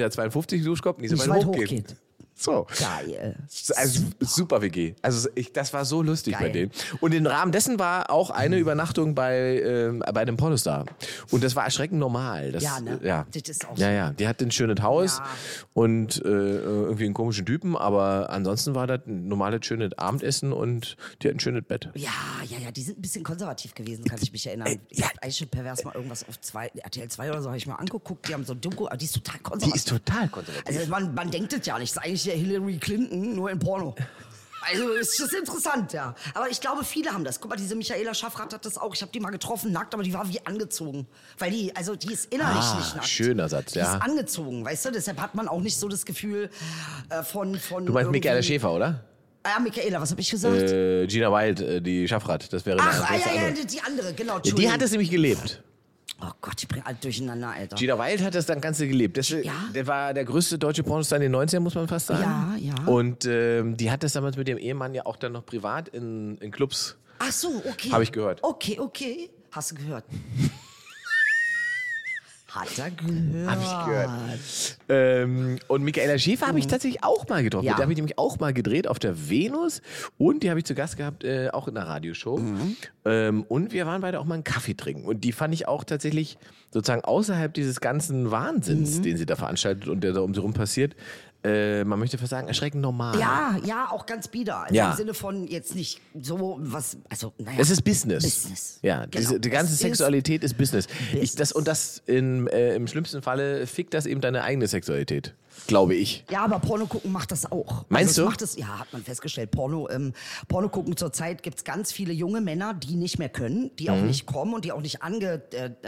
Meter Duschkopf nicht so nicht weit, weit hoch hoch geht. geht. So. Geil. Also super WG. Also ich, das war so lustig Geil. bei denen. Und im Rahmen dessen war auch eine Übernachtung bei, ähm, bei einem Pornostar. Und das war erschreckend normal. Das, Ja, ne? Ja, Das ist auch ja, so. ja. Die hatte ein schönes Haus Ja. und äh, irgendwie einen komischen Typen, aber ansonsten war das ein normales schönes Abendessen und die hat ein schönes Bett. Ja, ja, ja, die sind ein bisschen konservativ gewesen, kann ich mich erinnern. Äh, Ich hab Eiche Pervers mal irgendwas auf zwei, RTL 2 oder so, habe ich mal angeguckt. Die haben so ein Doku, aber die ist total Die konservativ. ist total konservativ. Also man, man denkt es ja nicht. Das ist eigentlich der Hillary Clinton, nur in Porno. Also ist das interessant, ja. Aber ich glaube, viele haben das. Guck mal, diese Michaela Schaffrath hat das auch. Ich habe die mal getroffen, nackt, aber die war wie angezogen. Weil die, also die ist innerlich Ah, nicht nackt. schöner Satz, die ja. ist angezogen, weißt du? Deshalb hat man auch nicht so das Gefühl äh, von, von Du meinst Michaela Schäfer, oder? Ah, Michaela, was habe ich gesagt? Äh, Gina Wild, äh, die Schaffrath. Das wäre Ach, ah, ja, ja, andere. die, die andere, genau. Ja, die hat es nämlich gelebt. Oh Gott, ich bringe alles durcheinander, Alter. Gina Wild hat das dann Ganze gelebt. Das, Ja. Der war der größte deutsche Pornostar in den 90ern, muss man fast sagen. Ja, ja. Und ähm, die hat das damals mit dem Ehemann ja auch dann noch privat in, in Clubs. Ach so, okay. Hab ich gehört. Okay, okay. Hast du gehört? Hat er gehört? Hab ich gehört. Ähm, und Michaela Schäfer habe ich tatsächlich auch mal getroffen. Mhm. Ja. Der habe ich nämlich auch mal gedreht auf der Venus. Und die habe ich zu Gast gehabt, äh, auch in einer Radioshow. Mhm. Ähm, und wir waren beide auch mal einen Kaffee trinken. Und die fand ich auch tatsächlich sozusagen außerhalb dieses ganzen Wahnsinns, Mhm. den sie da veranstaltet und der da um sie rum passiert, äh, man möchte fast sagen, erschreckend normal. Ja, ja, auch ganz bieder. Also Ja. Im Sinne von jetzt nicht so was, also naja. Es ist Business. Business. Ja, Genau. diese, die ganze Es ist Sexualität ist Business. Ich, Business. das, und das in, äh, im schlimmsten Falle fickt das eben deine eigene Sexualität. Glaube ich. Ja, aber Porno gucken macht das auch. Meinst also du? es Macht es, ja, hat man festgestellt. Porno, ähm, Porno gucken zurzeit gibt's ganz viele junge Männer, die nicht mehr können, die Mhm. auch nicht kommen und die auch nicht angezeckt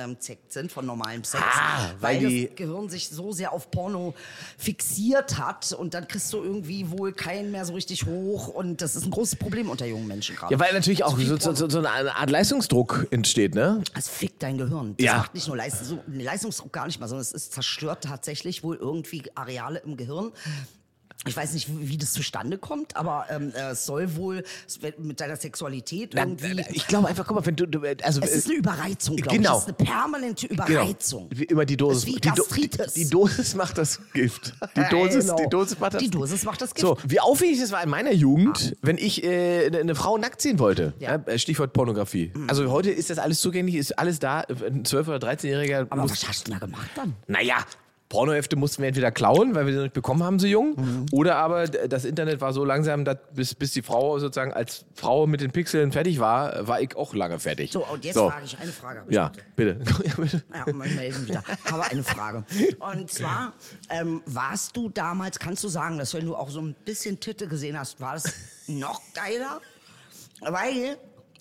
äh, sind von normalem Sex. Ah, weil weil die- das Gehirn sich so sehr auf Porno fixiert hat und dann kriegst du irgendwie wohl keinen mehr so richtig hoch und das ist ein großes Problem unter jungen Menschen gerade. Ja, weil natürlich auch Zu viel so, so, so, eine Art Leistungsdruck entsteht, ne? Es fickt dein Gehirn. Das Ja. macht nicht nur Leistung, so, nee, Leistungsdruck gar nicht mal, sondern es ist zerstört tatsächlich wohl irgendwie Areale im Gehirn. Ich weiß nicht, wie das zustande kommt, aber ähm, äh, es soll wohl mit deiner Sexualität irgendwie. Ich glaube einfach, guck mal, wenn du, du also es ist eine Überreizung, glaube genau. ich. Es ist eine permanente Überreizung. Genau. Wie immer die Dosis. Das die, Do- die, die Dosis macht das Gift. Die Dosis, Genau. die Dosis macht das Die Dosis macht das Gift. So, wie aufwendig es war in meiner Jugend, wenn ich äh, eine- Frau nackt sehen wollte. Ja. Ja, Stichwort Pornografie. Also heute ist das alles zugänglich, ist alles da. Ein 12- oder 13-Jähriger Aber was hast du da gemacht dann? Naja. Pornohefte mussten wir entweder klauen, weil wir sie nicht bekommen haben, so jung, Mhm. oder aber das Internet war so langsam, dass bis, bis die Frau sozusagen als Frau mit den Pixeln fertig war, war ich auch lange fertig. So, und jetzt frage ich eine Frage. ich Ja, bitte. bitte. Ja, mal melden wieder. Aber eine Frage. Und zwar, ähm, warst du damals, kannst du sagen, dass wenn du auch so ein bisschen Titte gesehen hast, war das noch geiler? Weil,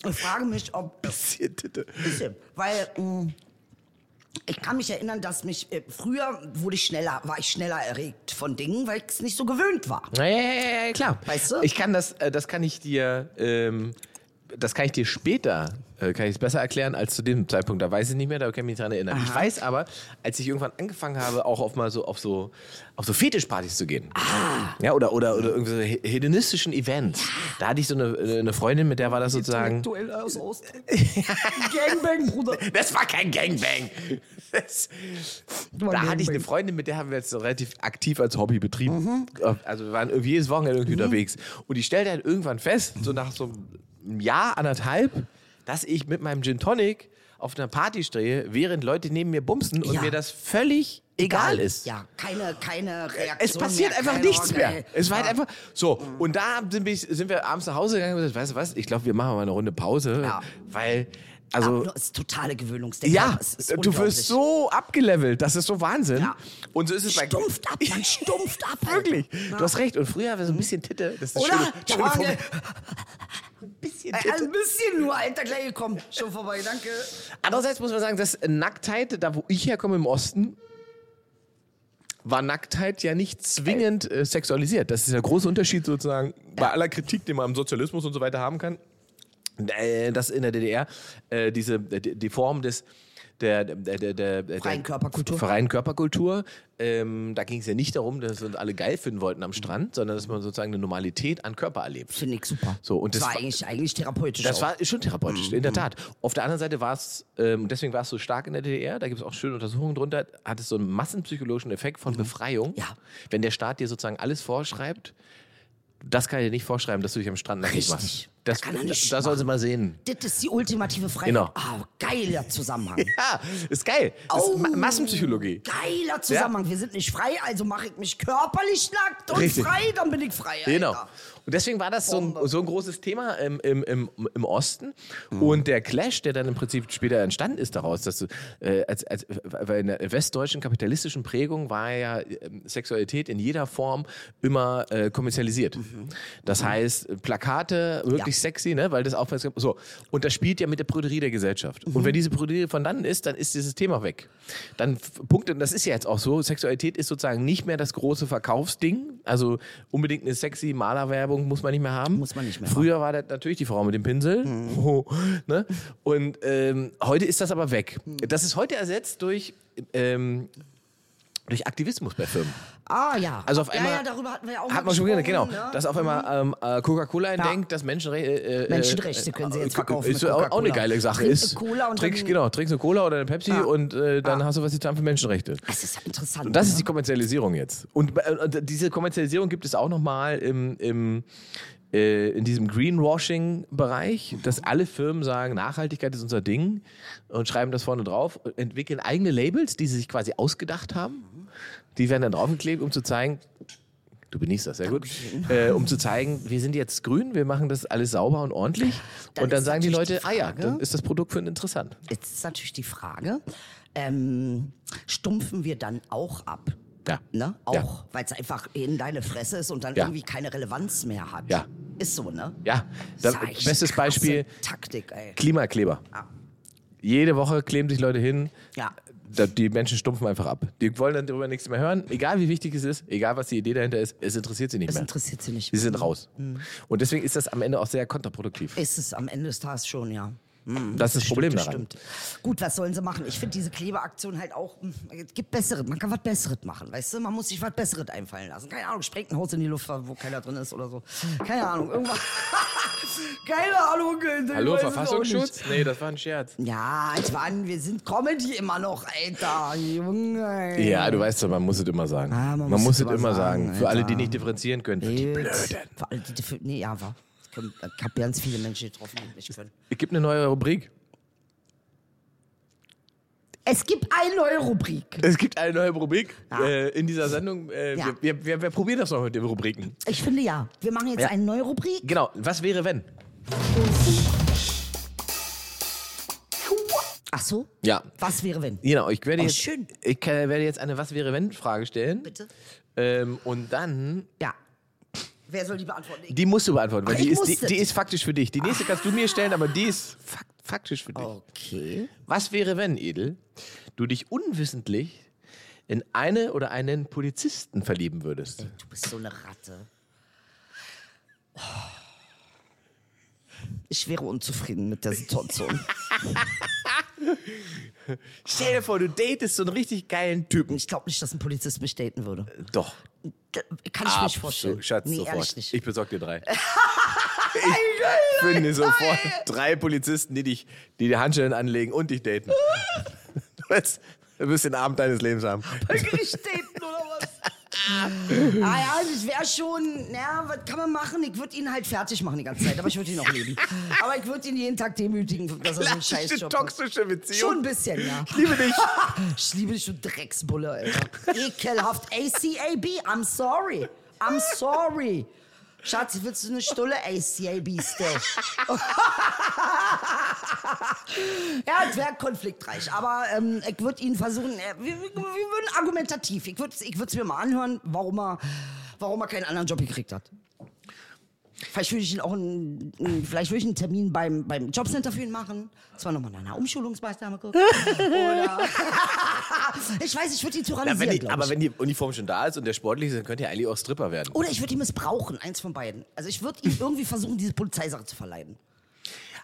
ich frage mich, ob Bisschen Titte. bisschen, weil mh, ich kann mich erinnern, dass mich äh, früher wurde ich schneller, war ich schneller erregt von Dingen, weil ich es nicht so gewöhnt war. Ja, ja, ja, ja, klar. Weißt du? Ich kann das, äh, das kann ich dir, ähm, das kann ich dir später, äh, kann ich es besser erklären als zu dem Zeitpunkt. Da weiß ich nicht mehr, da kann ich mich dran erinnern. Ich weiß aber, als ich irgendwann angefangen habe, auch auf mal so auf so auf so Fetischpartys zu gehen. Ja, oder oder oder irgendwie so he- hedonistischen Events. Da hatte ich so eine, eine Freundin, mit der war das sozusagen. Duell aus Ost. Gangbang, Bruder. Das war kein Gangbang. Das, da ein hatte ich eine Gangbang. Freundin, mit der haben wir jetzt so relativ aktiv als Hobby betrieben. Also wir waren irgendwie jedes Wochenende irgendwie unterwegs. Und ich stellte halt irgendwann fest, so nach so einem Jahr, anderthalb, dass ich mit meinem Gin Tonic auf einer Party stehe, während Leute neben mir bumsen und Ja. mir das völlig egal ist. Ja, keine, keine Reaktion. Es passiert mehr, einfach keine nichts Orgel. mehr. Es war halt einfach so. Und da sind wir, sind wir abends nach Hause gegangen und gesagt, weißt du was, ich glaube, wir machen mal eine Runde Pause, Ja. weil, also... Aber das ist totale Gewöhnungsdenken. Ja, es ist du unglaublich. wirst so abgelevelt, das ist so Wahnsinn. Ja. Und so ist es bei Stumpft ab, man stumpft ab. Alter. Wirklich. Du hast recht. Und früher war so ein bisschen Titte. Das ist eine Oder? schöne, schöne eine- Ein bisschen Ey, Titte. Ein bisschen nur, Alter, gleich gekommen. Schon vorbei, danke. Andererseits muss man sagen, dass Nacktheit, da wo ich herkomme im Osten, war Nacktheit ja nicht zwingend äh, sexualisiert. Das ist der große Unterschied sozusagen bei aller Kritik, die man am Sozialismus und so weiter haben kann. Äh, dass in der DDR äh, diese die, die Form des der, der, der, der, der Freien Körperkultur. freien Körperkultur. Ähm, da ging es ja nicht darum, dass wir uns alle geil finden wollten am Strand, sondern dass man sozusagen eine Normalität an Körper erlebt. Finde ich super. So, und das das war eigentlich, eigentlich therapeutisch. Das auch. war schon therapeutisch, in der Tat. Auf der anderen Seite war es, ähm, deswegen war es so stark in der DDR, da gibt es auch schöne Untersuchungen drunter, hat es so einen massenpsychologischen Effekt von Befreiung. Ja. Wenn der Staat dir sozusagen alles vorschreibt, das kann ich dir nicht vorschreiben, dass du dich am Strand nackig machst. Das, Da kann er nicht da soll sie mal sehen. Das ist die ultimative Freiheit. Genau. Ah, geiler Zusammenhang. Ja, ist geil. Das Oh. ist Ma Massenpsychologie. Geiler Zusammenhang. Wir sind nicht frei, also mache ich mich körperlich nackt und Richtig. frei, dann bin ich frei. Alter. Und deswegen war das so ein, so ein großes Thema im, im, im, im Osten. Und der Clash, der dann im Prinzip später entstanden ist daraus, dass du, äh, als, als, weil in der westdeutschen kapitalistischen Prägung war ja ähm, Sexualität in jeder Form immer äh, kommerzialisiert. Das heißt, Plakate, wirklich Ja. sexy, ne? weil das Aufmerksamkeit, so. Und das spielt ja mit der Prüderie der Gesellschaft. Und wenn diese Prüderie von dann ist, dann ist dieses Thema weg. Dann f- Punkte, und das ist ja jetzt auch so, Sexualität ist sozusagen nicht mehr das große Verkaufsding. Also unbedingt eine sexy Malerwerbung muss man nicht mehr haben. Muss man nicht mehr Früher war das natürlich die Frau mit dem Pinsel. Oh, ne? Und ähm, heute ist das aber weg. Das ist heute ersetzt durch, ähm, durch Aktivismus bei Firmen. Ah ja. Also auf ja, einmal ja, darüber hatten wir ja auch mal hat man schon genau, gesprochen, ne? dass auf einmal ähm, äh, Coca-Cola denkt, dass Menschenre äh, äh, Menschenrechte können sie jetzt äh, verkaufen Ist auch, eine geile Sache. Trink ist, Cola und trinkst, genau, trinkst eine Cola oder eine Pepsi Ja. und äh, dann hast du was getan für Menschenrechte. Das ist interessant. Und das ist die ne? Kommerzialisierung jetzt. Und, äh, diese Kommerzialisierung gibt es auch nochmal im, im, in diesem Greenwashing-Bereich, dass alle Firmen sagen, Nachhaltigkeit ist unser Ding und schreiben das vorne drauf, entwickeln eigene Labels, die sie sich quasi ausgedacht haben. Die werden dann draufgeklebt, um zu zeigen, du genießt das, sehr gut, äh, um zu zeigen, wir sind jetzt grün, wir machen das alles sauber und ordentlich. Dann und dann sagen die Leute, die ah ja, Frage- dann ist das Produkt für ihn interessant. Jetzt ist natürlich die Frage, ähm, stumpfen wir dann auch ab? Ja. Ne? Ja. Auch, weil es einfach in deine Fresse ist und dann Ja. irgendwie keine Relevanz mehr hat. Ja. Ist so, ne? Ja, Das da, ist echt bestes Beispiel, Taktik, ey. Klimakleber. Ja. Jede Woche kleben sich Leute hin. Ja. Die Menschen stumpfen einfach ab. Die wollen dann darüber nichts mehr hören. Egal wie wichtig es ist, egal was die Idee dahinter ist, es interessiert sie nicht Das mehr. interessiert sie nicht. Sie sind raus. Und deswegen ist das am Ende auch sehr kontraproduktiv. Ist es am Ende des Tages schon, ja. Das ist das Problem daran. Stimmt. Gut, was sollen sie machen? Ich finde diese Klebeaktion halt auch, hm, es gibt bessere, man kann was Besseres machen, weißt du? Man muss sich was Besseres einfallen lassen. Keine Ahnung, sprengt ein Haus in die Luft, wo keiner drin ist oder so. Keine Ahnung, irgendwas. Keine Ahnung. Hallo, Verfassungsschutz? Nee, das war ein Scherz. Ja, ich waren, wir sind Comedy immer noch, Alter. Junge. Ja, du weißt doch, man muss es immer sagen. Ah, man, man muss es immer sagen, sagen. Für alle, die nicht differenzieren können. Für die. Blöden. Für alle, die, die, nee, ja, war. Ich habe ganz viele Menschen getroffen, die nicht können. Es gibt eine neue Rubrik. Es gibt eine neue Rubrik. Es gibt eine neue Rubrik Ja. äh, in dieser Sendung. Äh, Ja. wir, wir, wir, probieren das noch mit den Rubriken. Ich finde ja. Wir machen jetzt Ja. eine neue Rubrik. Genau, was wäre wenn? Ach so? Ja. Was wäre wenn? Genau, ich werde Oh, jetzt, schön. Ich werde jetzt eine Was wäre wenn Frage stellen. Bitte? Ähm, und dann, Ja. Wer soll die beantworten? Ich. die musst du beantworten, weil die ist, die, die ist faktisch für dich. Die nächste kannst du mir stellen, aber die ist fak faktisch für dich. Okay. Was wäre, wenn, Edel, du dich unwissentlich in eine oder einen Polizisten verlieben würdest? Du bist so eine Ratte. Oh. Ich wäre unzufrieden mit der Situation. Stell dir vor, du datest so einen richtig geilen Typen. Ich glaube nicht, dass ein Polizist mich daten würde. Doch. Kann ich mir nicht vorstellen. Schatz, nee, sofort. ehrlich nicht. Ich besorg dir drei. ich finde sofort drei Polizisten, die dich, die dir Handschellen anlegen und dich daten. Du wirst, du wirst den Abend deines Lebens haben. Gericht daten? Ah ja, das wäre schon, ja, was kann man machen? Ich würde ihn halt fertig machen die ganze Zeit, aber ich würde ihn auch lieben. Aber ich würde ihn jeden Tag demütigen, dass er so einen Klassische Scheißjob hat. toxische Beziehung. Schon ein bisschen, ja. Ich liebe dich. Ich liebe dich, du Drecksbulle, Alter. Ekelhaft. ACAB, I'm sorry. I'm sorry. Schatz, willst du eine Stulle ACAB still? ja, es wäre konfliktreich, aber ähm, ich würde ihn versuchen, äh, wir, wir, würden argumentativ, ich würde ich es mir mal anhören, warum er, warum er keinen anderen Job gekriegt hat. Vielleicht würde ich ihn auch einen, einen- vielleicht würde ich einen Termin beim, beim Jobcenter für ihn machen. Zwar nochmal nach einer Umschulungsmaßnahme gucken. Oder ich weiß, ich würde ihn Ja, wenn tyrannisieren, die, aber wenn die Uniform schon da ist und der sportlich ist, dann könnte er eigentlich auch Stripper werden. Oder ich würde ihn missbrauchen, eins von beiden. Also ich würde ihm irgendwie versuchen, diese Polizeisache zu verleiden.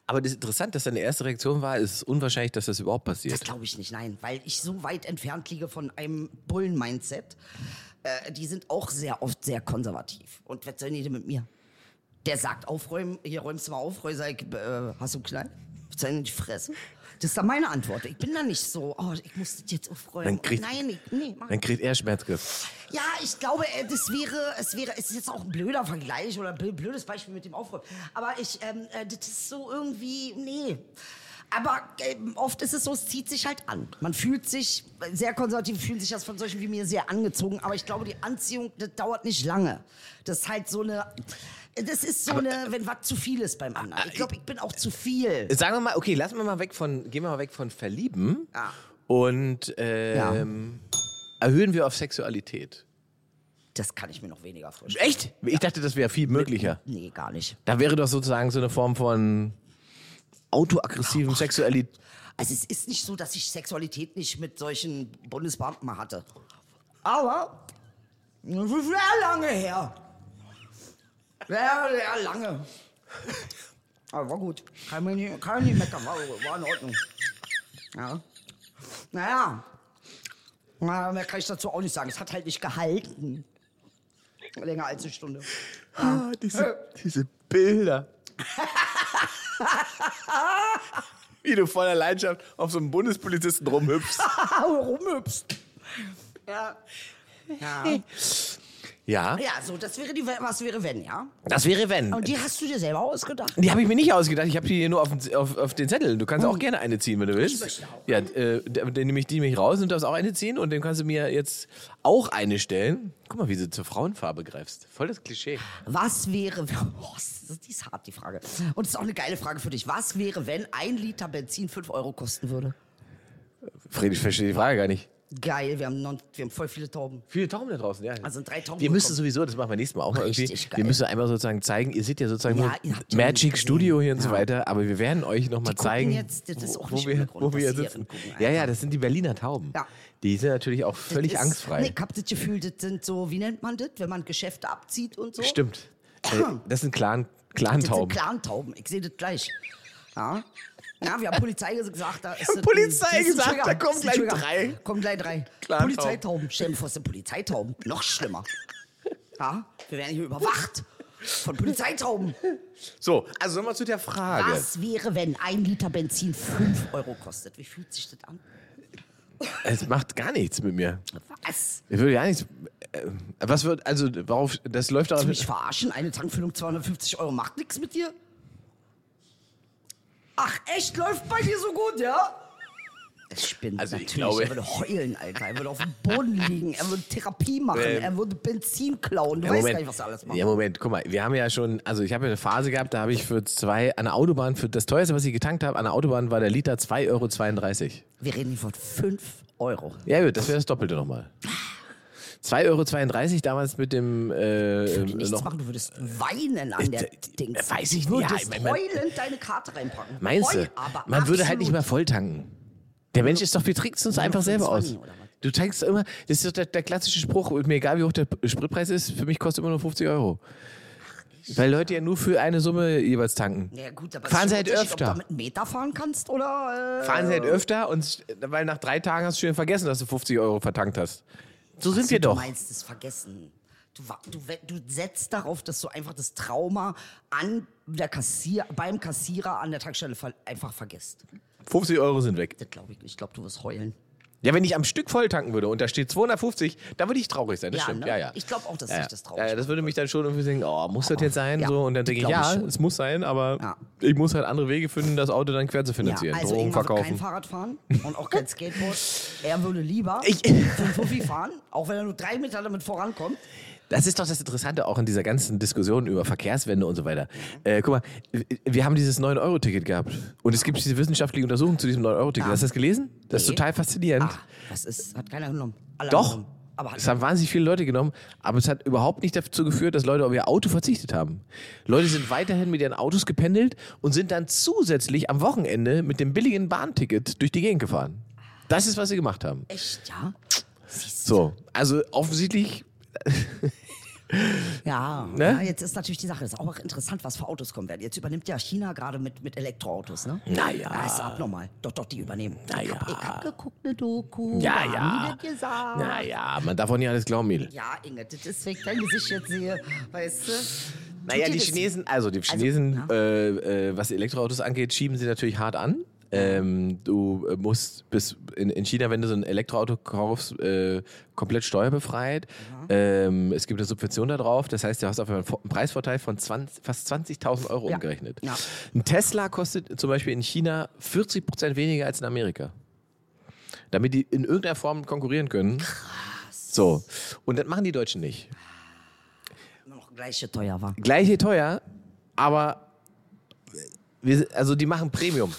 Aber das ist interessant, dass deine erste Reaktion war, es ist unwahrscheinlich, dass das überhaupt Das passiert. glaube ich nicht, nein, weil ich so weit entfernt liege von einem Bullen-Mindset. Äh, die sind auch sehr oft sehr konservativ. Und was sollen die denn mit mir? Der sagt, aufräumen, hier räumst du mal auf, sag ich, äh, hast du einen Knall? Zeig in die Fresse. Das ist dann meine Antwort. Ich bin da nicht so, oh, ich muss das jetzt aufräumen. Dann kriegt- Nein, ich, nee, mach Dann kriegt er Schmerzgriff. Ja, ich glaube, äh, das wäre, es wäre, es ist jetzt auch ein blöder Vergleich oder ein bl- blödes Beispiel mit dem Aufräumen. Aber ich, ähm, äh, das ist so irgendwie, nee. Aber ähm, oft ist es so, es zieht sich halt an. Man fühlt sich, sehr konservativ fühlen sich das von solchen wie mir sehr angezogen. Aber ich glaube, die Anziehung, das dauert nicht lange. Das ist halt so eine, das ist so eine, wenn was zu viel ist beim anderen. Ich glaube, ich bin auch zu viel. Sagen wir mal, okay, lassen wir mal weg von, gehen wir mal weg von Verlieben Ja. und ähm, erhöhen wir auf Sexualität. Das kann ich mir noch weniger vorstellen. Echt? Ich dachte, das wäre viel möglicher. Nee, gar nicht. Da wäre doch sozusagen so eine Form von autoaggressiven Sexualität. Also es ist nicht so, dass ich Sexualität nicht mit solchen Bundesbeamten mal hatte. Aber das ist sehr lange her. Sehr, sehr lange. Aber war gut. Kann man nicht, kann nicht meckern. War, war in Ordnung. Ja. Naja. Na, mehr kann ich dazu auch nicht sagen. Es hat halt nicht gehalten. Länger als eine Stunde. Ah, diese, diese Bilder. Wie du voller Leidenschaft auf so einem Bundespolizisten rumhüpfst. Rumhüpst. Ja. Ja. Ja, Ja, so, das wäre die, was wäre wenn, ja? das wäre wenn. Und die hast du dir selber ausgedacht? Die habe ich mir nicht ausgedacht. Ich habe die hier nur auf, den- auf, auf den Zettel. Du kannst auch gerne eine ziehen, wenn du willst. möchte auch. Ja, äh, dann nehme ich die nämlich raus und darfst auch eine ziehen und dann kannst du mir jetzt auch eine stellen. Guck mal, wie du zur Frauenfarbe greifst. Voll das Klischee. Was wäre, oh, das ist, die ist hart, die Frage. Und es ist auch eine geile Frage für dich. Was wäre, wenn ein Liter Benzin 5 Euro kosten würde? Friedrich, ich verstehe die Frage gar nicht. Geil, wir haben, non, wir haben voll viele Tauben. Viele Tauben da draußen, ja. Also drei Tauben Wir müssen sowieso, das machen wir nächstes Mal auch mal irgendwie. Geil. Wir müssen einmal sozusagen zeigen, ihr seht ja sozusagen Ja, ja Magic gesehen. Studio hier und so Ja. weiter, aber wir werden euch nochmal zeigen, jetzt, das ist auch wo, nicht wir, wo wir sitzen. gucken, ja, ja, das sind die Berliner Tauben. Ja. Die sind natürlich auch völlig ist- angstfrei. Nee, ich hab das Gefühl, das sind so, wie nennt man das, wenn man Geschäfte abzieht und so? Stimmt. Äh, Das sind Clan, Das sind Clan-Tauben. Clantauben. Ich sehe das gleich. Ja. Ja, wir haben Polizei gesagt, da ist Polizei ein gesagt, Trigger, da kommen gleich drei. Kommen gleich drei. Klar, Polizeitauben. Stell dir vor, es sind Polizeitauben. Noch schlimmer. Ja, wir werden hier überwacht von Polizeitauben. So, also nochmal zu der Frage. Was wäre, wenn ein Liter Benzin 5 Euro kostet? Wie fühlt sich das an? Es macht gar nichts mit mir. Was? Ich würde gar nichts. äh, Was wird, also, worauf, das läuft darauf. Mich verarschen? Eine Tankfüllung 250 Euro macht nichts mit dir? Ach, echt? Läuft bei dir so gut, ja? Es spinnt Also ich natürlich. glaube- er würde heulen, Alter. Er würde auf dem Boden liegen. Er würde Therapie machen. Ähm, er würde Benzin klauen. Du Ja, weißt gar nicht, was er alles macht. Ja, Moment, guck mal, wir haben ja schon, also ich habe ja eine Phase gehabt, da habe ich für zwei, an der Autobahn, für das teuerste, was ich getankt habe, an der Autobahn war der Liter 2,32 Euro. Wir reden hier von 5 Euro. Ja, gut, das wäre das Doppelte nochmal. 2,32 Euro damals mit dem, äh, Ich würde nichts noch, machen. Du würdest weinen an der Äh, Dings. weiß ich du nicht. Ja, ich mein- heulend deine Karte reinpacken. Meinst du? Heul, aber Man würde halt absolut. nicht mehr voll tanken. Der Mensch ist doch, wir trinken es uns einfach selber aus. 25 oder was? Du tankst immer, das ist doch der, der klassische Spruch, mir egal wie hoch der Spritpreis ist, für mich kostet immer nur 50 Euro. Weil Leute ja nur für eine Summe jeweils tanken. Ja, gut, aber Fahren Sie halt öfter. Ob du mit Meter fahren kannst oder. Äh, Fahren sie halt öfter und weil nach drei Tagen hast du schon vergessen, dass du 50 Euro vertankt hast. So sind wir du doch. meinst es vergessen. Du, du, du setzt darauf, dass du einfach das Trauma an der Kassier, beim Kassierer an der Tankstelle einfach vergisst. 50 Euro sind weg. Das glaube ich nicht. Ich glaube, du wirst heulen. Ja, wenn ich am Stück voll tanken würde und da steht 250, da würde ich traurig sein. Das Ja, stimmt. ne? Ja, ja. Ich glaube auch, dass ja, sich das traurig ja, das würde mich dann schon irgendwie denken, oh, muss das jetzt sein? Ja, so, und dann denke ich, ich ja, es muss sein, aber ich muss halt andere Wege finden, das Auto dann quer zu finanzieren. Ja, also Drogen verkaufen. kein Fahrrad fahren und auch kein Skateboard. Er würde lieber Ich- für einen Fuffi fahren, auch wenn er nur drei Meter damit vorankommt. Das ist doch das Interessante auch in dieser ganzen Diskussion über Verkehrswende und so weiter. Äh, guck mal, wir haben dieses 9-Euro-Ticket gehabt. Und es gibt diese wissenschaftliche Untersuchung zu diesem 9-Euro-Ticket. Ja. Hast du das gelesen? Das ist Nee. total faszinierend. Ah, das ist, hat keiner genommen. Alle Doch. genommen. Aber Es haben wahnsinnig viele Leute genommen, aber es hat überhaupt nicht dazu geführt, dass Leute auf ihr Auto verzichtet haben. Leute sind weiterhin mit ihren Autos gependelt und sind dann zusätzlich am Wochenende mit dem billigen Bahnticket durch die Gegend gefahren. Das ist, was sie gemacht haben. echt, ja. So, also offensichtlich, Ja, Ne? ja, jetzt ist natürlich die Sache, ist auch interessant, was für Autos kommen werden. Jetzt übernimmt ja China gerade mit, mit Elektroautos, ne? Naja. Ja, ist abnormal. Doch, doch, die übernehmen. Na ich, hab, ich hab geguckt, eine Doku. ja, ja. das gesagt? Naja, man darf auch nicht alles glauben, Mädel. Ja, Inge, das ist, wenn ich dein Gesicht jetzt sehe, weißt du? Naja, die das- Chinesen, also die Chinesen, ja. äh, äh, was Elektroautos angeht, schieben sie natürlich hart an. Ähm, du äh, musst bis in, in China, wenn du so ein Elektroauto kaufst, äh, komplett steuerbefreit. Ähm, es gibt eine Subvention da drauf, das heißt, du hast auf einmal einen Preisvorteil von 20, fast 20.000 Euro Ja. umgerechnet. Ja. Ein Tesla kostet zum Beispiel in China 40 Prozent weniger als in Amerika. Damit die in irgendeiner Form konkurrieren können. Krass. So. Und das machen die Deutschen nicht. Noch gleiche teuer war. gleiche teuer, aber wir, also die machen Premium.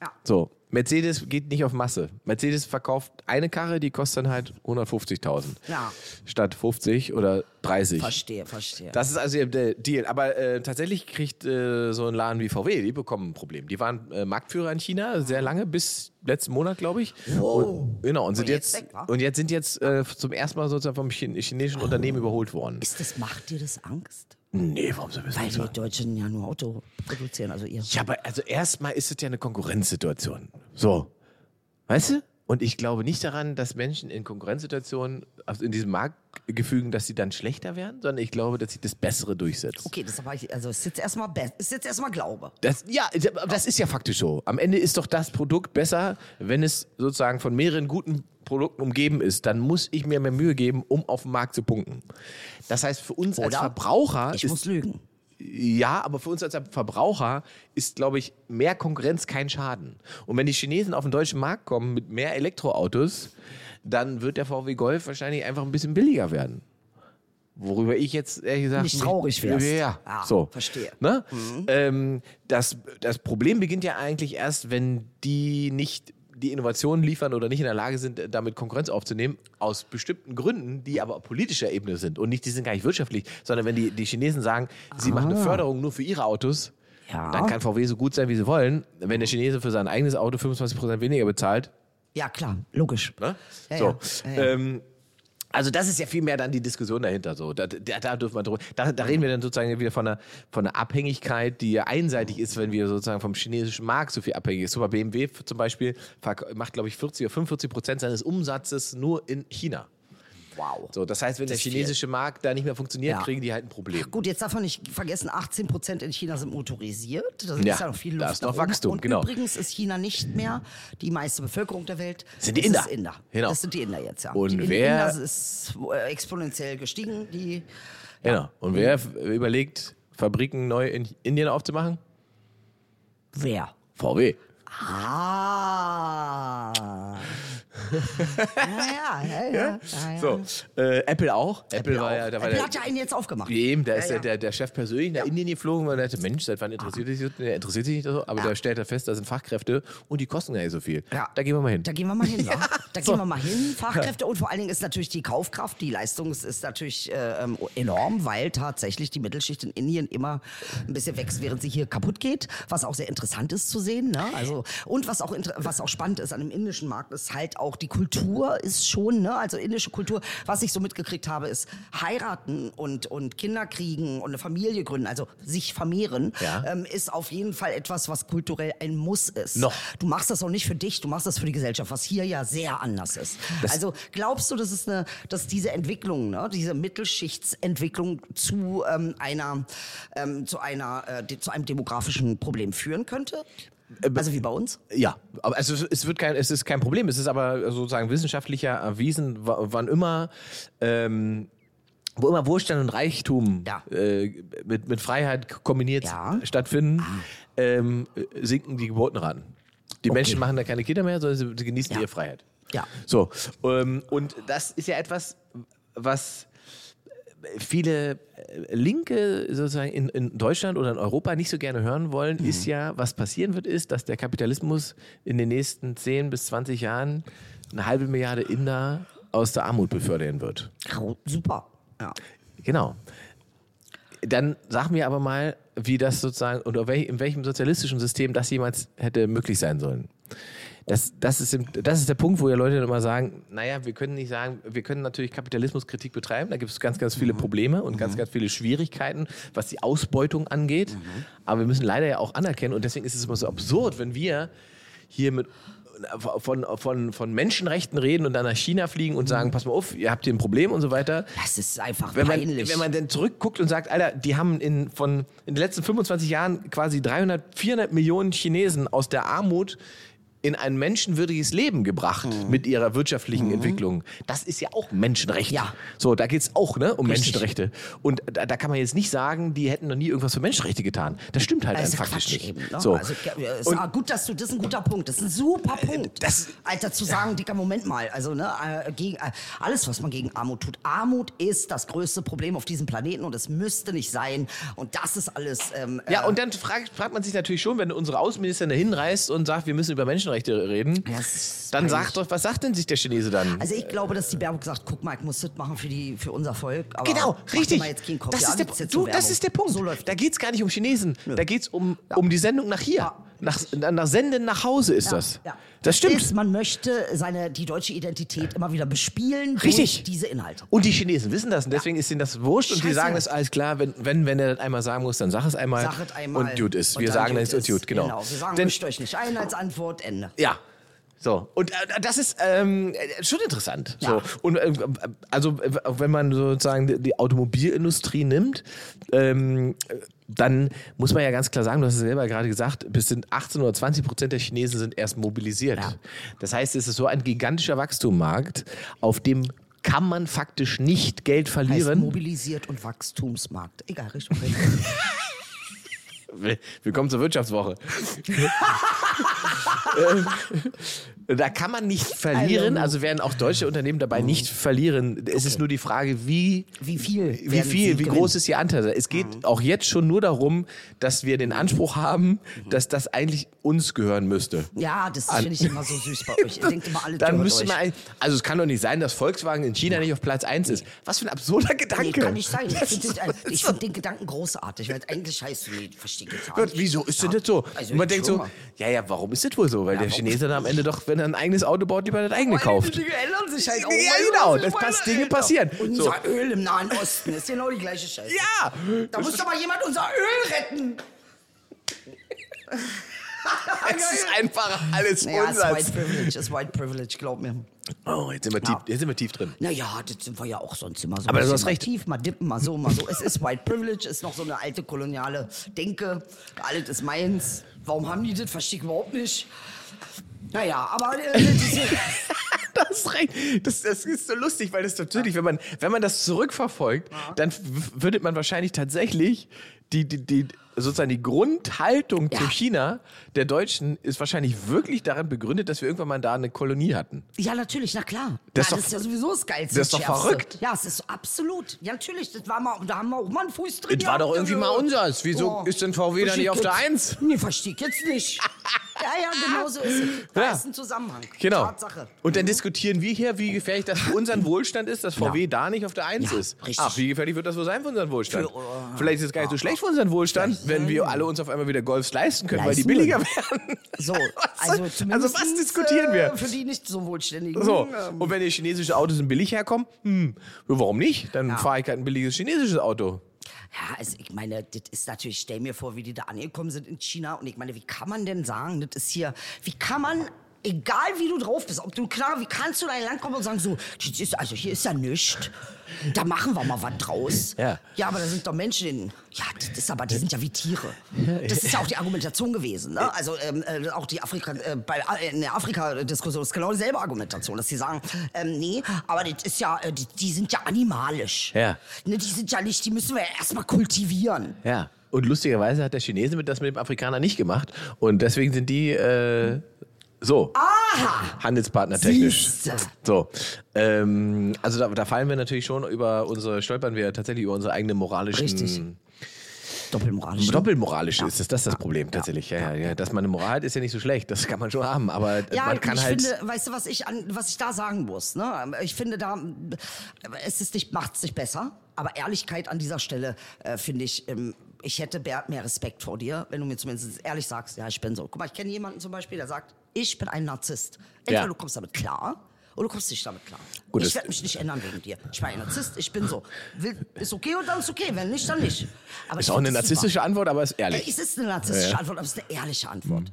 Ja. So, Mercedes geht nicht auf Masse. Mercedes verkauft eine Karre, die kostet dann halt 150.000 Ja. statt 50 oder 30. Verstehe, verstehe. Das ist also der Deal. Aber äh, tatsächlich kriegt äh, so ein Laden wie VW, die bekommen ein Problem. Die waren äh, Marktführer in China sehr lange, bis letzten Monat, glaube ich. Und, genau, und sind Und jetzt jetzt, weg, und jetzt sind jetzt äh, zum ersten Mal sozusagen vom Chin chinesischen Unternehmen überholt worden. ist das, macht dir das Angst? Nee, warum soll das Weil die Deutschen ja nur Auto produzieren, also ihr. Ja, aber also erstmal ist es ja eine Konkurrenzsituation. So. Weißt du? Und ich glaube nicht daran, dass Menschen in Konkurrenzsituationen, also in diesem Marktgefügen, dass sie dann schlechter werden, sondern ich glaube, dass sich das Bessere durchsetzt. Okay, das aber ich, also ist jetzt erstmal ist jetzt erstmal Glaube. Das, ja, das ist ja faktisch so. Am Ende ist doch das Produkt besser, wenn es sozusagen von mehreren guten Produkten umgeben ist. Dann muss ich mir mehr Mühe geben, um auf dem Markt zu punkten. Das heißt, für uns als Oder Verbraucher Ich ist muss lügen. ja, aber für uns als Verbraucher ist, glaube ich, mehr Konkurrenz kein Schaden. Und wenn die Chinesen auf den deutschen Markt kommen mit mehr Elektroautos, dann wird der VW Golf wahrscheinlich einfach ein bisschen billiger werden. Worüber ich jetzt ehrlich gesagt Nicht traurig wärst. Ja, Ja, so. verstehe. Ne? Ähm, das, das Problem beginnt ja eigentlich erst, wenn die nicht die Innovationen liefern oder nicht in der Lage sind, damit Konkurrenz aufzunehmen, aus bestimmten Gründen, die aber auf politischer Ebene sind und nicht, die sind gar nicht wirtschaftlich, sondern wenn die, die Chinesen sagen, sie machen eine Förderung nur für ihre Autos, Ja. dann kann VW so gut sein, wie sie wollen. Wenn der Chinese für sein eigenes Auto 25% weniger bezahlt, Ja, klar, logisch. Ne? Ja, so. ja. Ähm, Also das ist ja viel mehr dann die Diskussion dahinter. So. Da, da, da dürfen wir drüber. Da, da reden wir dann sozusagen wieder von einer, von einer Abhängigkeit, die einseitig ist, wenn wir sozusagen vom chinesischen Markt so viel abhängig sind. Super BMW zum Beispiel macht, glaube ich, 40 oder 45 Prozent seines Umsatzes nur in China. Wow. So, das heißt, wenn der ist viel. chinesische Markt da nicht mehr funktioniert, Ja. kriegen die halt ein Problem. Gut, jetzt darf man nicht vergessen, 18 Prozent in China sind motorisiert. Da Ja, ist ja noch viel Luft da ist noch. Wachstum, Und genau. übrigens ist China nicht mehr die meiste Bevölkerung der Welt. Sind die Das Inder. Ist Inder. Genau. Das sind die Inder jetzt, ja. Und die wer- Inder ist exponentiell gestiegen. Die, Genau. Und wer überlegt, Fabriken neu in Indien aufzumachen? wer? VW. Ah. Ja, ja, ja, ja, ja. So, äh, Apple auch. Apple, war auch. ja, da war Apple der, hat ja einen jetzt aufgemacht. Eben, da ist Ja, Der, der, Chef persönlich nach Indien geflogen und dachte, Mensch, seit wann interessiert sich das? Interessiert sich nicht so, aber Ja. da stellt er fest, da sind Fachkräfte und die kosten gar nicht so viel. Ja. Da gehen wir mal hin. Da gehen wir mal hin, wa? Da so. gehen wir mal hin. Fachkräfte und vor allen Dingen ist natürlich die Kaufkraft, die Leistung ist, natürlich äh, ähm, enorm, weil tatsächlich die Mittelschicht in Indien immer ein bisschen wächst, während sie hier kaputt geht, was auch sehr interessant ist zu sehen. Ne? Also, und was auch, was auch spannend ist an dem indischen Markt, ist halt auch die Kultur ist schon, ne? also indische Kultur, was ich so mitgekriegt habe, ist heiraten und, und Kinder kriegen und eine Familie gründen, also sich vermehren, Ja. ähm, ist auf jeden Fall etwas, was kulturell ein Muss ist. Noch. Du machst das auch nicht für dich, du machst das für die Gesellschaft, was hier ja sehr anders ist. also glaubst du, dass es eine, dass diese Entwicklung, ne, diese Mittelschichtsentwicklung zu ähm, einer, ähm, zu einer, äh, zu einem demografischen Problem führen könnte? Also wie bei uns? Ja, aber also es- wird kein, es ist kein Problem. Es ist aber sozusagen wissenschaftlicher erwiesen, wa- wann immer, ähm, wo immer Wohlstand und Reichtum Ja. äh, mit, mit Freiheit kombiniert Ja. stattfinden, ähm, äh, sinken die Geburtenraten. Die Menschen machen da keine Kinder mehr, sondern sie, sie genießen Ja. ihre Freiheit. Ja. So, ähm, und das ist ja etwas, was viele äh, Linke sozusagen in, in Deutschland oder in Europa nicht so gerne hören wollen, Mhm. ist ja, was passieren wird, ist, dass der Kapitalismus in den nächsten 10 bis 20 Jahren eine halbe Milliarde Inder aus der Armut befördern wird. Super. Ja. Genau. Dann sag mir aber mal, wie das sozusagen, wel, in welchem sozialistischen System das jemals hätte möglich sein sollen. Das, das, ist, im- das ist der Punkt, wo ja Leute dann immer sagen, naja, wir können nicht sagen, wir können natürlich Kapitalismuskritik betreiben, da gibt es ganz, ganz viele Probleme und ganz, ganz viele Schwierigkeiten, was die Ausbeutung angeht. Aber wir müssen leider ja auch anerkennen, und deswegen ist es immer so absurd, wenn wir hier mit von, von, von Menschenrechten reden und dann nach China fliegen und sagen, pass mal auf, ihr habt hier ein Problem und so weiter. Das ist einfach wenn man, peinlich. wenn man dann zurückguckt und sagt, Alter, die haben in, von, in den letzten 25 Jahren quasi 300, 400 Millionen Chinesen aus der Armut in ein menschenwürdiges Leben gebracht Mhm. mit ihrer wirtschaftlichen Entwicklung. Das ist ja auch Menschenrecht. Ja. So, da geht es auch ne, um Richtig. Menschenrechte. Und da, da kann man jetzt nicht sagen, die hätten noch nie irgendwas für Menschenrechte getan. Das stimmt halt Das ist ja faktisch Quatsch nicht. eben. Ne? So. Also, ja, Und- ah, gut, dass du, das ist ein guter Punkt. Das ist ein super Punkt. das- Alter, zu sagen, dicker, Moment mal. Also, ne, äh, gegen, äh, alles, was man gegen Armut tut. Armut ist das größte Problem auf diesem Planeten und es müsste nicht sein. Und das ist alles. Ähm, Ja, äh, und dann fragt, fragt man sich natürlich schon, wenn unsere Außenministerin hinreist und sagt, wir müssen über Menschenrechte reden, Ja, das ist dann sagt doch, was sagt denn sich der Chinese dann? Also ich glaube, dass die Baerbock sagt, guck mal, ich muss das machen für, die, für unser Volk. Genau, richtig. Das, Ja, ist der, du, das ist der Punkt. So da geht es gar nicht um Chinesen. Da geht es um, Ja. um die Sendung nach hier. Ja. Nach, nach Senden nach Hause ist das. Ja. Das stimmt. Ist, man möchte seine, die deutsche Identität immer wieder bespielen Richtig. durch diese Inhalte. Und die Chinesen wissen das und deswegen ist ihnen das wurscht und die Scheiße. sagen das alles klar. Wenn, wenn, wenn er das einmal sagen muss, dann sag es einmal. Sag es einmal. Und gut ist. und Wir sagen das ist gut, genau. Genau, wir sagen, Denn- mischt euch nicht ein als Antwort, Ende. Ja. So, und äh, das ist ähm, äh, schon interessant. Ja. So. Und äh, also, äh, wenn man sozusagen die- Automobilindustrie nimmt, ähm, äh, dann muss man ja ganz klar sagen, du hast es selber gerade gesagt, bis sind 18 oder 20 Prozent der Chinesen sind erst mobilisiert. Ja. Das heißt, es ist so ein gigantischer Wachstummarkt, auf dem kann man faktisch nicht Geld Heißt verlieren. mobilisiert und Wachstumsmarkt. Egal, Richtung. Will- Willkommen zur Wirtschaftswoche. Da kann man nicht verlieren, also werden auch deutsche Unternehmen dabei nicht verlieren. Es ist nur die Frage, wie, Wie viel wie, viel, wie groß ist ihr Anteil. Es geht auch jetzt schon nur darum, dass wir den Anspruch haben, dass das eigentlich uns gehören müsste. Ja, das finde ich immer so süß bei euch. Ihr denkt immer alle Dann müsste euch. man, ein- also es kann doch nicht sein, dass Volkswagen in China nicht auf Platz 1 ist. Was für ein absurder Gedanke. Nee, kann nicht sein. Ich finde find den Gedanken großartig, weil eigentlich heißt du, nee, verstehe ich jetzt gar Gott, nicht. wieso ist Ja. denn das so? Also man denkt so, mal. ja, ja, warum ist das wohl so? Weil der warum? Chinese dann am Ende doch, wenn er ein eigenes Auto baut, lieber das eigene kauft. Die Dinge ändern sich halt auch. Ja, genau, das passt- Dinge passieren. Und So. unser Öl im Nahen Osten ist genau die gleiche Scheiße. Ja! Da muss doch mal jemand unser Öl retten. Es ist einfach alles Ja, ist White Unsatz. Privilege, ist White Privilege, glaub mir. Oh, jetzt sind wir, tief, jetzt sind wir tief drin. Naja, das sind wir ja auch sonst immer so. Aber du hast mal recht. Tief, mal dippen, mal so, mal so. Es ist White Privilege, ist noch so eine alte koloniale Denke. Alles ist meins. Warum haben die das? Verstehe ich überhaupt nicht. Naja, aber äh, Das ist. Das, das ist so lustig, weil das natürlich, wenn man, wenn man das zurückverfolgt, dann würde man wahrscheinlich tatsächlich die, die, die, sozusagen die Grundhaltung Ja. zu China der Deutschen ist wahrscheinlich wirklich daran begründet, dass wir irgendwann mal da eine Kolonie hatten. ja, natürlich, na klar. Das ist ja, doch- das ist ja sowieso das Geilste. das ist doch Schärfste. verrückt. Ja, es ist absolut. Ja, natürlich, das war mal, da haben wir auch mal einen Fuß drin. Das war doch irgendwie also. mal unseres. Wieso ist denn VW da nicht auf der Eins? Nee, verstehe ich jetzt nicht. ja, ja, genau so ist es. Da Ja. ist ein Zusammenhang. Genau. Tatsache. Und dann diskutieren wir hier, wie gefährlich das für unseren Wohlstand ist, dass VW da nicht auf der Eins Ja, ist. richtig. Ach, wie gefährlich wird das wohl sein für unseren Wohlstand? Für, äh, Vielleicht ist es gar nicht so schlecht für unseren Wohlstand, wenn wir alle uns auf einmal wieder Golfs leisten können, weil die Leisten billiger werden. So, also, also was diskutieren wir? Äh, für die nicht so wohlständigen. So, ähm, und wenn die chinesischen Autos in billig herkommen, hm, ja, warum nicht? Dann Ja. fahre ich halt ein billiges chinesisches Auto. Ja, also ich meine, das ist natürlich, stell mir vor, wie die da angekommen sind in China. Und ich meine, wie kann man denn sagen, das ist hier, wie kann man, egal wie du drauf bist, ob du klar, wie kannst du da in ein Land kommen und sagen, so, ist, also hier ist ja nichts. Da machen wir mal was draus. Ja. Ja, aber da sind doch Menschen, in, ja, das ist aber, die sind ja wie Tiere. Das ist ja auch die Argumentation gewesen. Ne? Also ähm, äh, auch die Afrika, äh, bei, äh, in der Afrika-Diskussion ist genau dieselbe Argumentation, dass sie sagen, ähm, nee, aber das ist ja, äh, die, die sind ja animalisch. Ja. Ne, die sind ja nicht, die müssen wir ja erstmal kultivieren. Ja. Und lustigerweise hat der Chinese mit das mit dem Afrikaner nicht gemacht. Und deswegen sind die äh, so. Handelspartner technisch. So. Ähm, also da, da fallen wir natürlich schon über unsere, stolpern wir tatsächlich über unsere eigene moralischen. Richtig. Doppelmoralisch. Doppelmoralisch ist das, das ist das Problem tatsächlich. Ja, ja, ja. Dass man eine Moral hat, ist ja nicht so schlecht. Das kann man schon haben. Aber Ja, man kann ich halt. finde, weißt du, was ich, an, was ich da sagen muss? Ne? Ich finde da, es ist nicht, macht's nicht besser, aber Ehrlichkeit an dieser Stelle äh, finde ich, ähm, ich hätte Bert mehr Respekt vor dir, wenn du mir zumindest ehrlich sagst, ja, ich bin so. Guck mal, ich kenne jemanden zum Beispiel, der sagt, ich bin ein Narzisst. Entweder Ja. du kommst damit klar oder du kommst nicht damit klar. Gut, ich werde mich nicht ändern wegen dir. Ich bin ein Narzisst, ich bin so. Will, ist okay und dann ist okay, wenn nicht, dann nicht. Aber Ist auch eine das super. narzisstische Antwort, aber ist Äh, ehrlich. Es ist eine narzisstische Ja. Antwort, aber es ist eine ehrliche Antwort.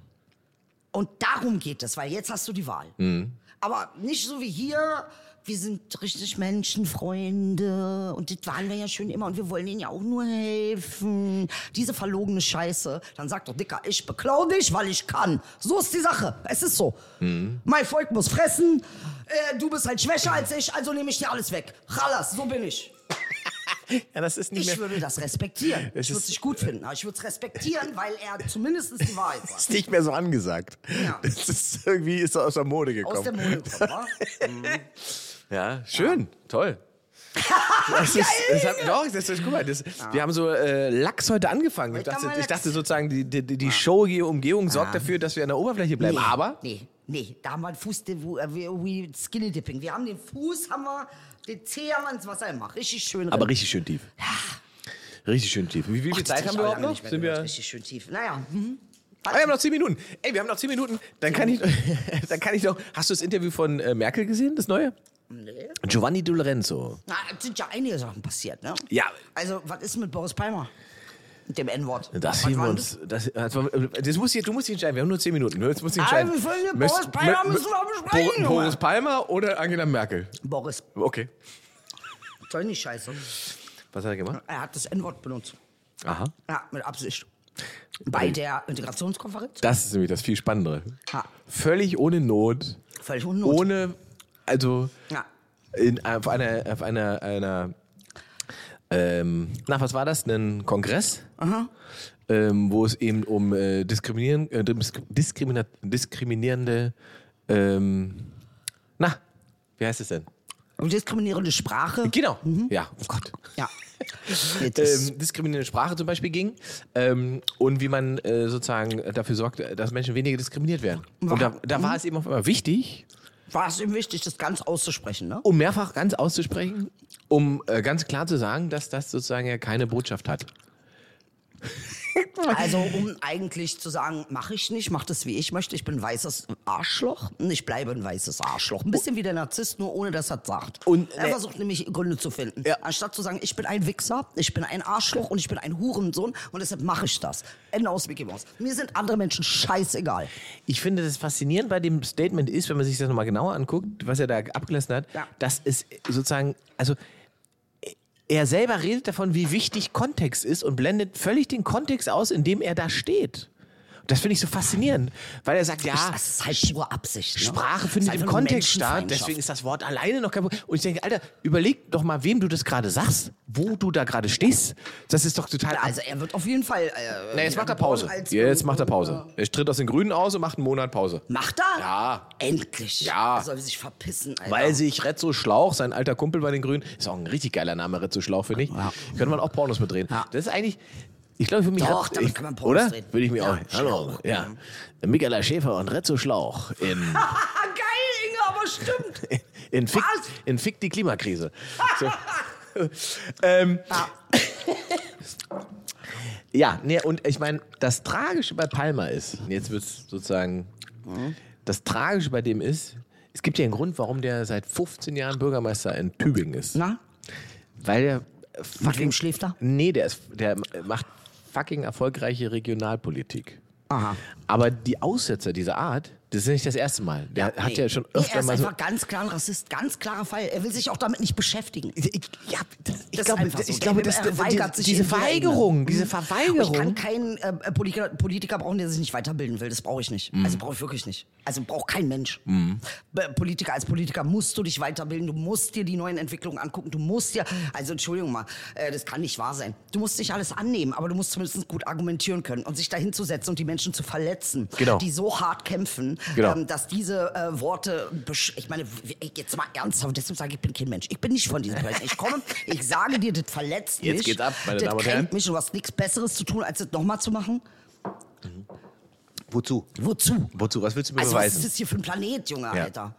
Und darum geht es, weil jetzt hast du die Wahl. Mhm. Aber nicht so wie hier, wir sind richtig Menschenfreunde und das waren wir ja schön immer und wir wollen ihnen ja auch nur helfen. Diese verlogene Scheiße. Dann sagt doch Dicker, ich beklau dich, weil ich kann. So ist die Sache. Es ist so. Mhm. Mein Volk muss fressen, äh, du bist halt schwächer als ich, also nehme ich dir alles weg. Chalas, so bin ich. Ja, das ist nicht Ich würde das respektieren. Es Ich würde es nicht gut finden, aber ich würde es respektieren, weil er zumindest die Wahrheit sagt. ist nicht mehr so angesagt. Ja. Das ist irgendwie ist aus der Mode gekommen. Aus der Mode kommen, wa? Ja, schön, toll. Das ist, das hat, doch, das ist, guck mal, das, wir haben so äh, Lachs heute angefangen. Ich dachte, ich dachte sozusagen, die, die, die showige Umgebung sorgt dafür, dass wir an der Oberfläche bleiben. Nee, Aber Nee, nee, da haben wir einen Fuß, äh, wie, Skinny Dipping. Wir haben den Fuß, haben wir, den Zeh haben wir ins Wasser gemacht. Richtig schön. Aber richtig schön tief. Richtig schön tief. Wie, wie viel Ach, Zeit das haben wir überhaupt noch? Sind wir, Richtig schön tief. Naja. Mhm. ah, wir haben noch zehn Minuten. Ey, wir haben noch zehn Minuten. Dann kann ich, dann kann ich noch. Hast du das Interview von äh, Merkel gesehen, das neue? Nee. Giovanni Di Lorenzo. Na, es sind ja einige Sachen passiert, ne? Ja. Also, was ist mit Boris Palmer? Mit dem N-Wort. Das hier war uns. Das, das, war- das muss jetzt, du musst dich entscheiden. Wir haben nur zehn Minuten. Jetzt musst du dich Ah, entscheiden. wir wollen ja Möchtest- Boris Palmer müssen wir besprechen, Bo- Boris. Palmer oder Angela Merkel? Boris. Okay. Soll nicht scheiße. Was hat er gemacht? Er hat das N-Wort benutzt. Aha. Ja, mit Absicht. Bei der Integrationskonferenz? Das ist nämlich das viel Spannendere. Ja. Völlig ohne Not. Völlig ohne Not. Ohne, also Ja. in, auf einer, auf einer, einer ähm, na, was war das? Ein Kongress? Ähm, wo es eben um äh, diskriminieren, äh, disk- diskrimina diskriminierende, ähm, na, wie heißt es denn? Und diskriminierende Sprache. Genau, ja, oh Gott. Ja. Ähm, diskriminierende Sprache zum Beispiel ging ähm, und wie man äh, sozusagen dafür sorgt, dass Menschen weniger diskriminiert werden. Und da, da war es eben auf einmal wichtig, war es ihm wichtig, das ganz auszusprechen, ne? um mehrfach ganz auszusprechen, um äh, ganz klar zu sagen, dass das sozusagen ja keine Botschaft hat. Also um eigentlich zu sagen, mache ich nicht, mach das wie ich möchte. Ich bin ein weißes Arschloch und ich bleibe ein weißes Arschloch. Ein bisschen wie der Narzisst, nur ohne dass er es sagt. Und, er äh, versucht nämlich Gründe zu finden. Ja. Anstatt zu sagen, ich bin ein Wichser, ich bin ein Arschloch und ich bin ein Hurensohn und deshalb mache ich das. Ende aus Mickey Mouse. Mir sind andere Menschen scheißegal. Ich finde, das faszinierend bei dem Statement ist, wenn man sich das nochmal genauer anguckt, was er da abgelassen hat, Ja. dass es sozusagen, also er selber redet davon, wie wichtig Kontext ist und blendet völlig den Kontext aus, in dem er da steht. Das finde ich so faszinierend, weil er sagt, ja, Das ist halt pure Absicht. Ne? Sprache findet im Kontext statt, deswegen ist das Wort alleine noch kein Problem. Und ich denke, Alter, überleg doch mal, wem du das gerade sagst, wo du da gerade stehst. Das ist doch total. Also er wird auf jeden Fall. Äh, Na, jetzt macht er Pause. Jetzt macht er Pause. Er tritt aus den Grünen aus und macht einen Monat Pause. Macht er? Ja. Endlich. Ja. Er soll sich verpissen, Alter. Weil sich Rezzo Schlauch, sein alter Kumpel bei den Grünen, ist auch ein richtig geiler Name, Rezzo Schlauch, finde ich. Ja. Könnte man auch Pornos mit drehen. Ja. Das ist eigentlich, ich glaube, für mich Doch, hat, ich, kann man Oder? drehen. Würde ich mir Ja, auch. Hallo, ja. Michaela Schäfer und Rezzo Schlauch in, Ah, geil, Inge, aber stimmt. in, Fick, in Fick die Klimakrise. So. ähm, ja, nee, und ich meine, das Tragische bei Palmer ist, jetzt wird es sozusagen, das Tragische bei dem ist, es gibt ja einen Grund, warum der seit 15 Jahren Bürgermeister in Tübingen ist. Na? Weil der Mit wem schläft er? Nee, der, ist, der macht fucking erfolgreiche Regionalpolitik. Aha. Aber die Aussetzer dieser Art, das ist nicht das erste Mal. Der hat Nee. ja schon Nee, er öfter ist mal so. einfach ganz klar ein Rassist, ganz klarer Fall. Er will sich auch damit nicht beschäftigen. Ich, ja, das, ich ist glaube, so. ich glaube, das, weigert die, sich diese jeder Verweigerung, Enge. diese Ich kann Verweigerung. keinen äh, Politiker, Politiker brauchen, der sich nicht weiterbilden will. Das brauche ich nicht. Mhm. Also brauche ich wirklich nicht. Also braucht kein Mensch. Be- Politiker als Politiker musst du dich weiterbilden. Du musst dir die neuen Entwicklungen angucken. Du musst dir, also Entschuldigung mal, äh, das kann nicht wahr sein. Du musst nicht alles annehmen, aber du musst zumindest gut argumentieren können und sich dahin zu setzen und die Menschen zu verletzen, Genau. die so hart kämpfen, Genau. ähm, dass diese äh, Worte, ich meine, jetzt mal ernsthaft, deshalb sage ich, ich bin kein Mensch. Ich bin nicht von diesen Leuten. Ich komme, ich sage dir, das verletzt mich. Jetzt geht's ab, meine Damen und Herren. mich du hast nichts Besseres zu tun, als das nochmal zu machen. Wozu? Wozu? Wozu? Was willst du mir Also was beweisen? ist das hier für ein Planet, Junge, Ja. Alter?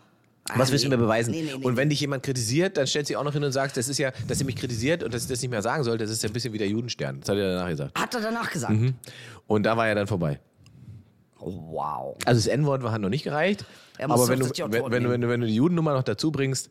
Was willst du mir beweisen? Nee, nee, nee. Und wenn dich jemand kritisiert, dann stellst du auch noch hin und sagst, das ist ja, dass sie mich kritisiert und dass ich das nicht mehr sagen soll, das ist ja ein bisschen wie der Judenstern. Das hat er danach gesagt. Hat er danach gesagt? Mhm. Und da war er dann vorbei. Oh, wow. Also das N-Wort hat noch nicht gereicht. Er aber wenn du, das wenn, wenn, wenn, du, wenn du die Judennummer noch dazu bringst.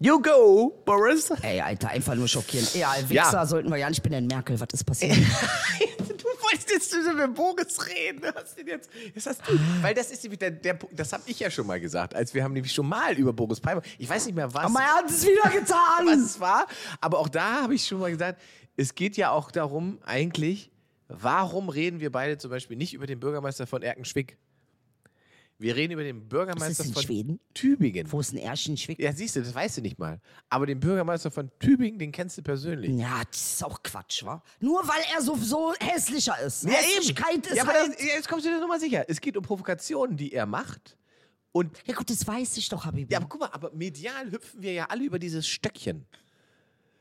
You go, Boris. Ey, Alter, einfach nur schockierend. Ja, Wichser Ja. sollten wir ja nicht. Ich bin in Merkel. Was ist passiert? du wolltest jetzt über Boris reden. Was denn jetzt? jetzt hast du, weil das ist nämlich der, der Punkt, das habe ich ja schon mal gesagt, als wir haben nämlich schon mal über Boris Palmer. Ich weiß nicht mehr was. Aber er hat es wieder getan. was es war. Aber auch da habe ich schon mal gesagt, es geht ja auch darum, eigentlich, warum reden wir beide zum Beispiel nicht über den Bürgermeister von Erkenschwick? Wir reden über den Bürgermeister von Schweden? Tübingen. Wo ist ein Erschenschwick? Ja, siehst du, das weißt du nicht mal. Aber den Bürgermeister von Tübingen, den kennst du persönlich. Ja, das ist auch Quatsch, wa? Nur weil er so, so hässlicher ist. Ja, eben. Hässlichkeit ist ja, aber halt... das, jetzt kommst du dir nochmal sicher. Es geht um Provokationen, die er macht. Und Ja gut, das weiß ich doch, Habibi. ja, aber guck mal, aber medial hüpfen wir ja alle über dieses Stöckchen.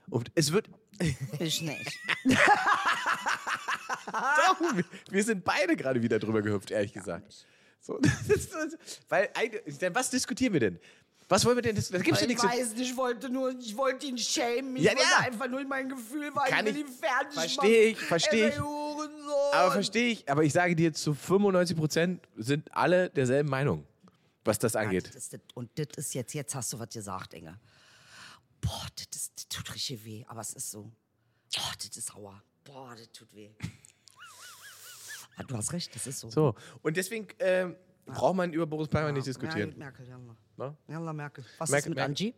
Und es wird. ich nicht. Doch, wir, sind beide gerade wieder drüber gehüpft, ehrlich gesagt. So, das ist, das, weil, denn was diskutieren wir denn? Was wollen wir denn diskutieren? Da gibt's ja Ich nichts zu- weiß nicht, ich wollte nur, ich wollte ihn schämen. Ich Ja, wollte ja. einfach nur mein Gefühl war, Kann ich will ich- ihn fertig versteh ich, machen. versteh Er ich. Aber verstehe ich, aber ich sage dir, zu 95 Prozent sind alle derselben Meinung, was das angeht. das das- Und das ist jetzt, jetzt hast du was gesagt, Inge. Boah, das, das tut richtig weh, aber es ist so. Boah, das ist sauer. Boah, das tut weh. Ah, du hast recht, das ist so. So, und deswegen ähm, braucht man über Boris Palmer nicht Ja, diskutieren. Ja, Merkel? Jalla, Merkel. Was Merkel- ist mit Merkel. Angie?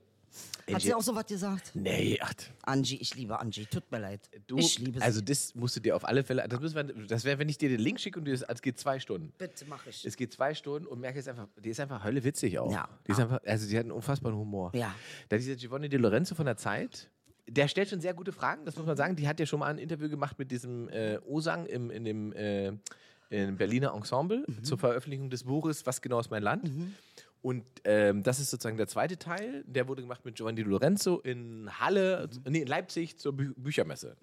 Hat sie auch so was gesagt? Nee, ach, Angie, ich liebe Angie. Tut mir leid. du, ich liebe sie. also das musst du dir auf alle Fälle, das, müssen wir, das wäre, wenn ich dir den Link schicke und du, das- es geht zwei Stunden. Bitte mach ich. Es geht zwei Stunden und Merkel ist einfach, die ist einfach Hölle witzig auch. Ja. Die ist einfach, also die hat einen unfassbaren Humor. Ja. Da dieser Giovanni De Lorenzo von der Zeit, der stellt schon sehr gute Fragen, das muss man sagen. Die hat ja schon mal ein Interview gemacht mit diesem äh, Osang im, in dem äh, im Berliner Ensemble zur Veröffentlichung des Buches Was genau ist mein Land? Und ähm, das ist sozusagen der zweite Teil. Der wurde gemacht mit Giovanni Lorenzo in Halle, nee, in Leipzig zur Bü Büchermesse.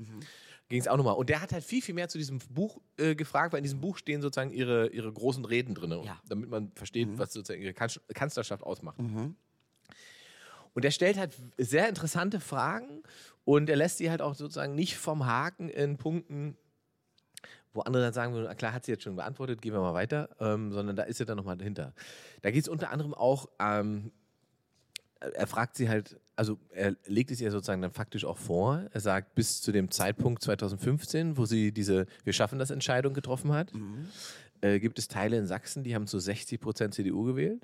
Ging es auch nochmal. Und der hat halt viel, viel mehr zu diesem Buch äh, gefragt, weil in diesem Buch stehen sozusagen ihre, ihre großen Reden drin, Ja. damit man versteht, was sozusagen ihre Kanz- Kanzlerschaft ausmacht. Und er stellt halt sehr interessante Fragen und er lässt sie halt auch sozusagen nicht vom Haken in Punkten, wo andere dann sagen würden, "Ah, klar, hat sie jetzt schon beantwortet, gehen wir mal weiter, ähm, sondern da ist er dann nochmal dahinter. Da geht es unter anderem auch, ähm, er fragt sie halt, also er legt es ihr sozusagen dann faktisch auch vor. Er sagt, bis zu dem Zeitpunkt 2015, wo sie diese Wir schaffen das Entscheidung getroffen hat, äh, gibt es Teile in Sachsen, die haben zu 60 Prozent CDU gewählt.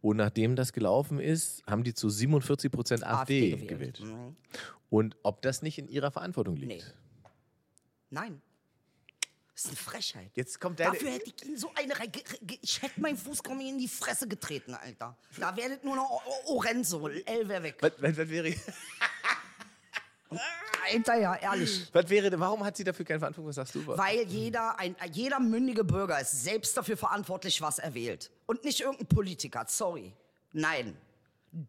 Und nachdem das gelaufen ist, haben die zu 47 Prozent AfD, AfD gewählt. gewählt. Mhm. Und ob das nicht in ihrer Verantwortung liegt. Nee. Nein. Das ist eine Frechheit. Jetzt kommt deine. Dafür hätte ich ihn so eine rein. Ich hätte meinen Fuß kaum in die Fresse getreten, Alter. Da wäre nur noch Orenzo. L wäre weg. was, was, was, wäre, Alter, ja, ehrlich. was wäre, warum hat sie dafür keine Verantwortung? Was sagst du? Weil jeder, ein, jeder mündige Bürger ist selbst dafür verantwortlich, was er wählt. Und nicht irgendein Politiker. Sorry. Nein.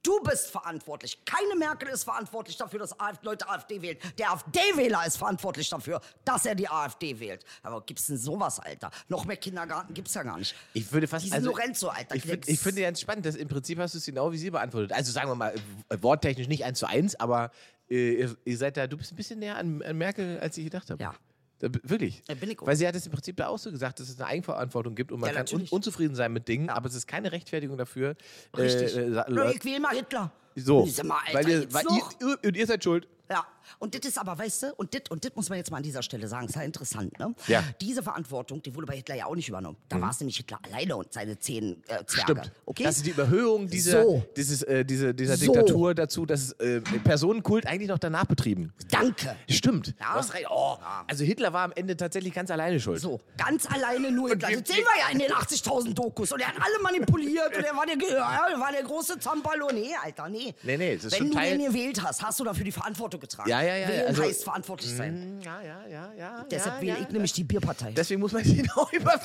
Du bist verantwortlich. Keine Merkel ist verantwortlich dafür, dass AfD Leute AfD wählen. Der AfD-Wähler ist verantwortlich dafür, dass er die AfD wählt. Aber gibt's denn sowas, Alter? Noch mehr Kindergarten gibt's ja gar nicht. Ich würde fast. Diesen also, Lorenzo, Alter. Ich, find, ich finde ganz spannend, dass im Prinzip hast du es genau wie sie beantwortet. Also sagen wir mal, äh, worttechnisch nicht eins zu eins, aber äh, ihr, ihr seid da, du bist ein bisschen näher an, an Merkel, als ich gedacht habe. Ja. Wirklich. Ja. Weil sie hat es im Prinzip da auch so gesagt, dass es eine Eigenverantwortung gibt und man Ja, kann un unzufrieden sein mit Dingen, aber es ist keine Rechtfertigung dafür. Richtig. Äh, äh, ich wähle mal Hitler. so. Mal, Alter, weil ihr, weil ihr, und ihr seid schuld. Ja, und das ist aber, weißt du, und das und muss man jetzt mal an dieser Stelle sagen, ist ja interessant, ne? Ja. Mhm. Diese Verantwortung, die wurde bei Hitler ja auch nicht übernommen. Da war es nämlich Hitler alleine und seine zehn äh, Zwerge. Stimmt. Okay? Das ist die Überhöhung dieser, So. dieses, äh, diese, dieser So. Diktatur dazu, dass äh, Personenkult eigentlich noch danach betrieben. Danke. Stimmt. Ja. Oh. Also Hitler war am Ende tatsächlich ganz alleine schuld. So, ganz alleine nur Hitler. Das sehen wir ja in den 80.000 Dokus. Und er hat alle manipuliert und er war der, ja, war der große Zampalo. Nee, Alter, nee. Nee, nee, das ist Wenn du Teil- den gewählt hast, hast du dafür die Verantwortung getragen. Ja, ja, ja, Wählen also- heißt verantwortlich sein. Mm, Ja, ja, ja, ja. Deshalb ja, wähle ja. ich nämlich die Bierpartei. Deswegen muss man genau über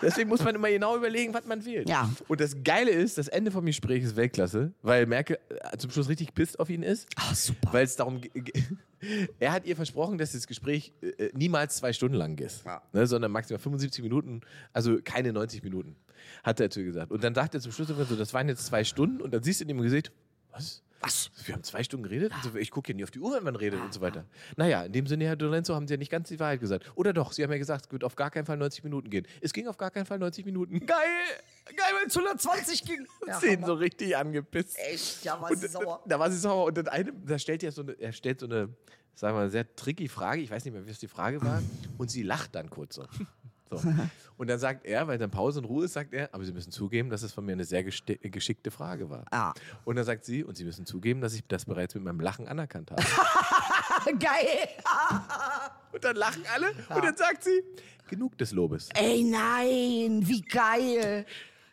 Deswegen muss man immer genau überlegen, was man wählt. Ja. Und das Geile ist, das Ende vom Gespräch ist Weltklasse, weil Merkel äh, zum Schluss richtig pisst auf ihn ist. Ah, super. Weil es darum Er hat ihr versprochen, dass das Gespräch äh, niemals zwei Stunden lang ist, Ja. ne, sondern maximal 75 Minuten, also keine 90 Minuten, hat er zu ihr gesagt. Und dann sagt er zum Schluss immer so, das waren jetzt zwei Stunden und dann siehst du in ihm Gesicht, was? Was? Wir haben zwei Stunden geredet? Und so, ich gucke ja nie auf die Uhr, wenn man redet und so weiter. Naja, in dem Sinne, Herr Dolenzo, haben Sie ja nicht ganz die Wahrheit gesagt. Oder doch, Sie haben ja gesagt, es wird auf gar keinen Fall 90 Minuten gehen. Es ging auf gar keinen Fall 90 Minuten. Geil! Geil, weil es 120 ging. Ja, Hammer. so richtig angepisst. Echt? Ja, war Und sie sauer. Da war sie sauer. Und dann eine, da stellt er so eine, er stellt so eine, sagen wir mal, sehr tricky Frage. Ich weiß nicht mehr, was die Frage war. Und sie lacht dann kurz so. so. Und dann sagt er, weil dann Pause und Ruhe ist, sagt er, aber Sie müssen zugeben, dass es von mir eine sehr geschickte Frage war. Ah. Und dann sagt sie, und Sie müssen zugeben, dass ich das bereits mit meinem Lachen anerkannt habe. Geil. und dann lachen alle. Und dann sagt sie, genug des Lobes. Ey, nein, wie geil.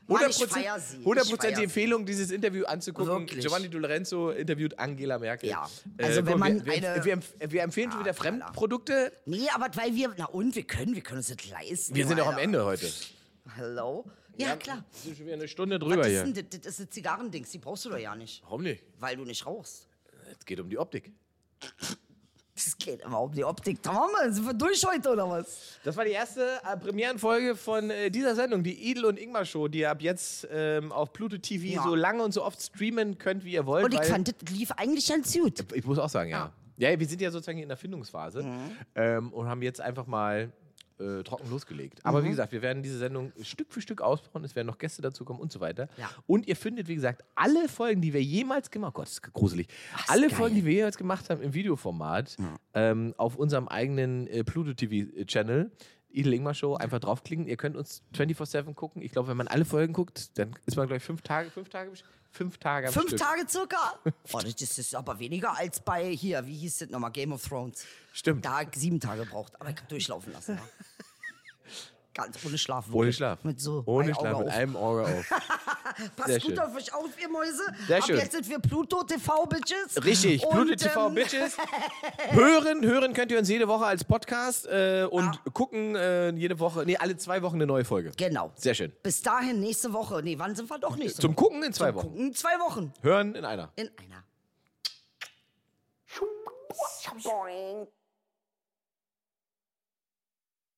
Mann, ich 100%, feier sie. 100 Ich die. Empfehlung, dieses Interview anzugucken. Wirklich. Giovanni Di Lorenzo interviewt Angela Merkel. Ja. Also wenn guck, man wir, wir, eine- wir, empf- wir empfehlen schon wieder Knaller. Fremdprodukte. Nee, aber weil wir, na und, wir können, wir können uns das leisten. Wir sind doch am. Ende heute. Hello? Ja, klar. Wir sind schon wieder eine Stunde drüber hier. denn das? Das ist eine Zigarrendings, die brauchst du doch ja nicht. Warum nicht? Weil du nicht rauchst. Es geht um die Optik. Das geht immer um die Optik. Da wir, sind wir durch heute oder was? Das war die erste äh, Premierenfolge von äh, dieser Sendung, die Idel und Ingmar Show, die ihr ab jetzt ähm, auf Pluto TV Ja. so lange und so oft streamen könnt, wie ihr wollt. Und ich fand, das lief eigentlich ganz gut. Ich muss auch sagen, ja. Ja, wir sind ja sozusagen in der Findungsphase ähm, und haben jetzt einfach mal äh, trocken losgelegt. Aber wie gesagt, wir werden diese Sendung Stück für Stück ausbauen. Es werden noch Gäste dazu kommen und so weiter. Ja. Und ihr findet, wie gesagt, alle Folgen, die wir jemals gemacht haben, oh Gott, das ist gruselig. alle geil. Folgen, die wir jemals gemacht haben im Videoformat, ähm, auf unserem eigenen äh, Pluto TV-Channel. Idel Ingmar Show, einfach draufklicken. Ihr könnt uns 24-7 gucken. Ich glaube, wenn man alle Folgen guckt, dann ist man, glaube ich, fünf Tage, fünf Tage, fünf Tage am Fünf Stück. Tage circa. Oh, das ist aber weniger als bei hier, wie hieß das nochmal, Game of Thrones. Stimmt. Da sieben Tage braucht, aber ich hab durchlaufen lassen. Ja. Ganz ohne Schlaf. Ohne wirklich. Schlaf. Mit so Ohne Schlaf, Auge mit auf. einem Auge auf. Passt Sehr gut schön. auf euch auf, ihr Mäuse. Sehr Ab schön. jetzt sind wir Pluto TV Bitches. Richtig, Und, Pluto TV ähm, Bitches. hören, hören könnt ihr uns jede Woche als Podcast äh, und Ja. gucken äh, jede Woche, nee, alle zwei Wochen eine neue Folge. Genau. Sehr schön. Bis dahin, nächste Woche. Nee, wann sind wir doch nächste Zum Woche? Gucken in zwei Zum Wochen. Gucken in zwei Wochen. Hören in einer. In einer. Boing.